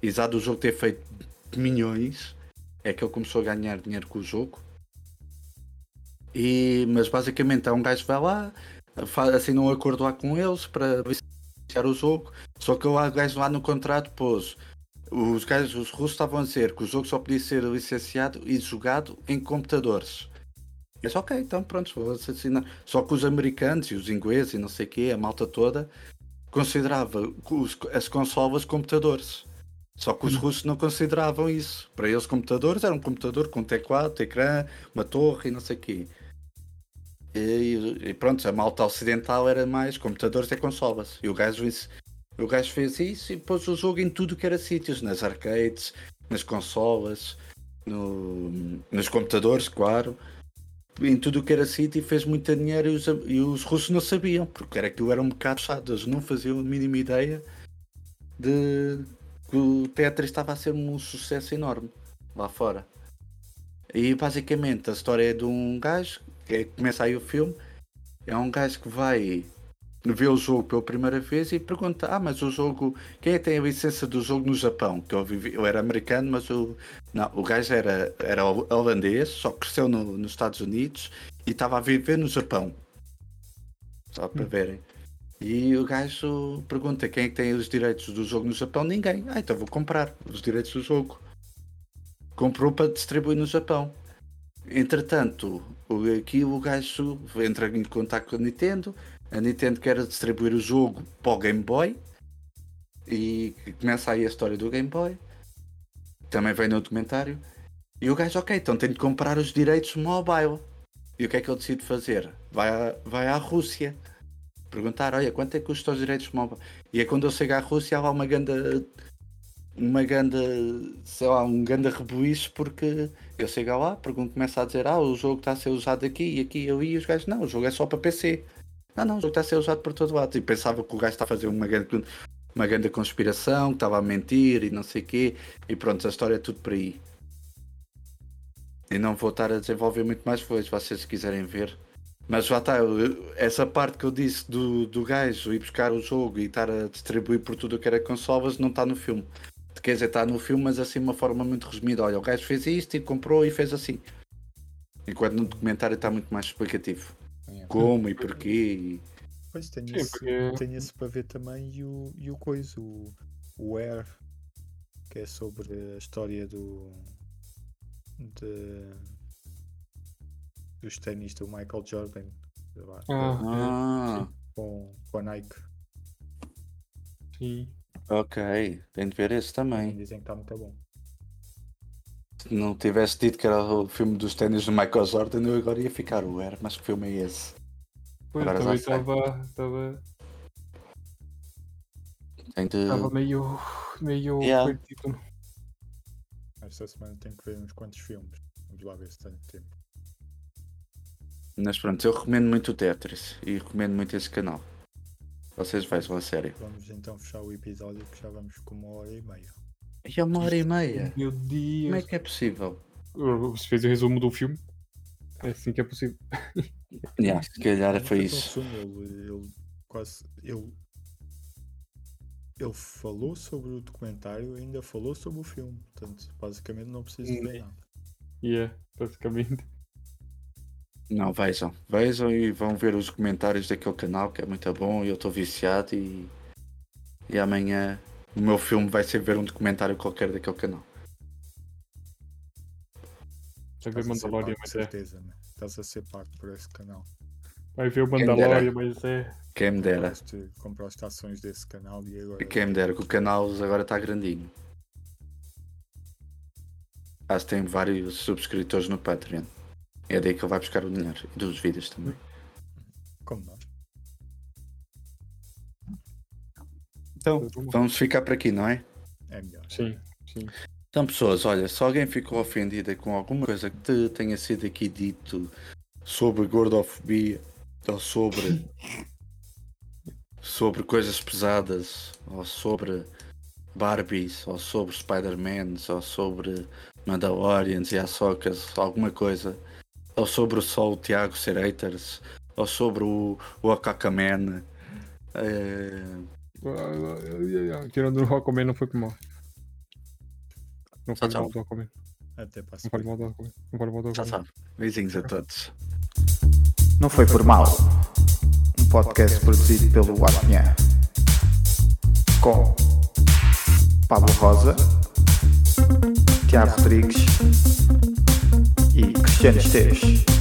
e já do jogo ter feito milhões, é que ele começou a ganhar dinheiro com o jogo. E, mas basicamente há um gajo que vai lá, fa- assina um acordo lá com eles para licenciar o jogo. Só que o gajo lá no contrato pôs. Os gajos, os russos estavam a dizer que o jogo só podia ser licenciado e jogado em computadores. Eu disse, ok, então pronto, vou assinar. Só que os americanos e os ingleses e não sei o quê, a malta toda, considerava os- as consolas computadores. Só que os russos não consideravam isso. Para eles, computadores era um computador com teclado, ecrã, uma torre e não sei o quê. E, e pronto, a malta ocidental era mais computadores e consolas. E o gajo, isso- o gajo fez isso e pôs o jogo em tudo que era sítios, nas arcades, nas consolas, no- nos computadores, claro. Em tudo o que era sítio e fez muito dinheiro e os, e os russos não sabiam, porque era aquilo era um bocado chato, eles não faziam a mínima ideia de que o Tetris estava a ser um sucesso enorme lá fora. E basicamente a história é de um gajo, que é- começa aí o filme, é um gajo que vai ver o jogo pela primeira vez e pergunta, ah, mas o jogo, quem é que tem a licença do jogo no Japão? Que eu, vivi, eu era americano, mas o, não, o gajo era, era holandês, só cresceu no- nos Estados Unidos e estava a viver no Japão. Só para verem. E o gajo pergunta quem é que tem os direitos do jogo no Japão? Ninguém. Ah, então vou comprar os direitos do jogo. Comprou para distribuir no Japão. Entretanto, aqui o gajo entra em contato com a Nintendo. A Nintendo quer distribuir o jogo para o Game Boy. E começa aí a história do Game Boy. Também vem no documentário. E o gajo, ok, então tenho de comprar os direitos mobile. E o que é que ele decide fazer? Vai, à- vai à Rússia perguntar, olha, quanto é que custa os direitos móveis? E é quando eu chego à Rússia há lá uma ganda uma ganda, sei lá, um ganda rebuíço porque eu chego lá, pergunto, começa a dizer, ah, o jogo está a ser usado aqui e aqui e ali, e os gajos, não, o jogo é só para PC. Não, não, o jogo está a ser usado por todo lado. E pensava que o gajo está a fazer uma grande, uma grande conspiração, que estava a mentir e não sei o quê, e pronto, a história é tudo por aí. E não vou estar a desenvolver muito mais coisas, vocês se quiserem ver. Mas já está, essa parte que eu disse do, do gajo ir buscar o jogo e estar a distribuir por tudo o que era consolas não está no filme. Quer dizer, está no filme, mas assim de uma forma muito resumida. Olha, o gajo fez isto e comprou e fez assim. Enquanto no documentário está muito mais explicativo. É. Como e porquê. E... Pois tenho, Sim, esse, porque- tenho esse para ver também e o, e o coisa, o, o Air, que é sobre a história do de, dos ténis do Michael Jordan Ah, Ah, com, com a Nike. sim. Ok. Tenho de ver esse também. Dizem que está muito bom. Se não tivesse dito que era o filme dos ténis do Michael Jordan, eu agora ia ficar o era, mas que filme é esse? Pois Agora também estava estava Tenho de... estava meio meio Yeah. perdido. Esta semana tenho que ver uns quantos filmes. Vamos lá ver se tenho tempo. Mas pronto, eu recomendo muito o Tetris e recomendo muito esse canal. Vocês vejam a sério. Vamos então fechar o episódio que já vamos com uma hora e meia. E é uma hora e meia. Meu Deus. Como é que é possível? Você fez o resumo do filme? É assim que é possível. Yeah, se calhar foi isso. resumo, Ele, ele quase. Ele, ele falou sobre o documentário e ainda falou sobre o filme. Portanto, basicamente não preciso de ver nada. E é, basicamente. Não, vejam. Vejam e vão ver os comentários daquele canal que é muito bom e eu estou viciado e. E amanhã o meu filme vai ser ver um documentário qualquer daquele canal. Vai ver Estás a ser Mandalorian, mas é. certeza, né? Estás a ser pago por esse canal. Vai ver o. Mandalorian, mas é. Quem me dera. Compraste, compraste ações desse canal e agora. Quem me dera que o canal agora está grandinho. Acho que tem vários subscritores no Patreon. É daí que ele vai buscar o dinheiro. E dos vídeos também. Como nós. Então, vamos ficar por aqui, não é? É melhor. Sim, sim. Então, pessoas, olha, se alguém ficou ofendida com alguma coisa que te tenha sido aqui dito sobre gordofobia ou sobre sobre coisas pesadas ou sobre Barbies ou sobre Spider-Mans ou sobre Mandalorians e Ahsokas, alguma coisa, ou sobre o Sol Tiago ser haters, ou sobre o, o Akakaman. eh, Tirando o Rockman não foi por mal. Não Tchau, fale tchau. mal do Rockman. Até para a Não semana. mal do Rockman. Não fale mal do Rockman. Beijinhos a todos. Não foi por mal. Um podcast produzido pelo Apinha. Com Pablo Rosa, Tiago Rodrigues e Cristiano Esteves.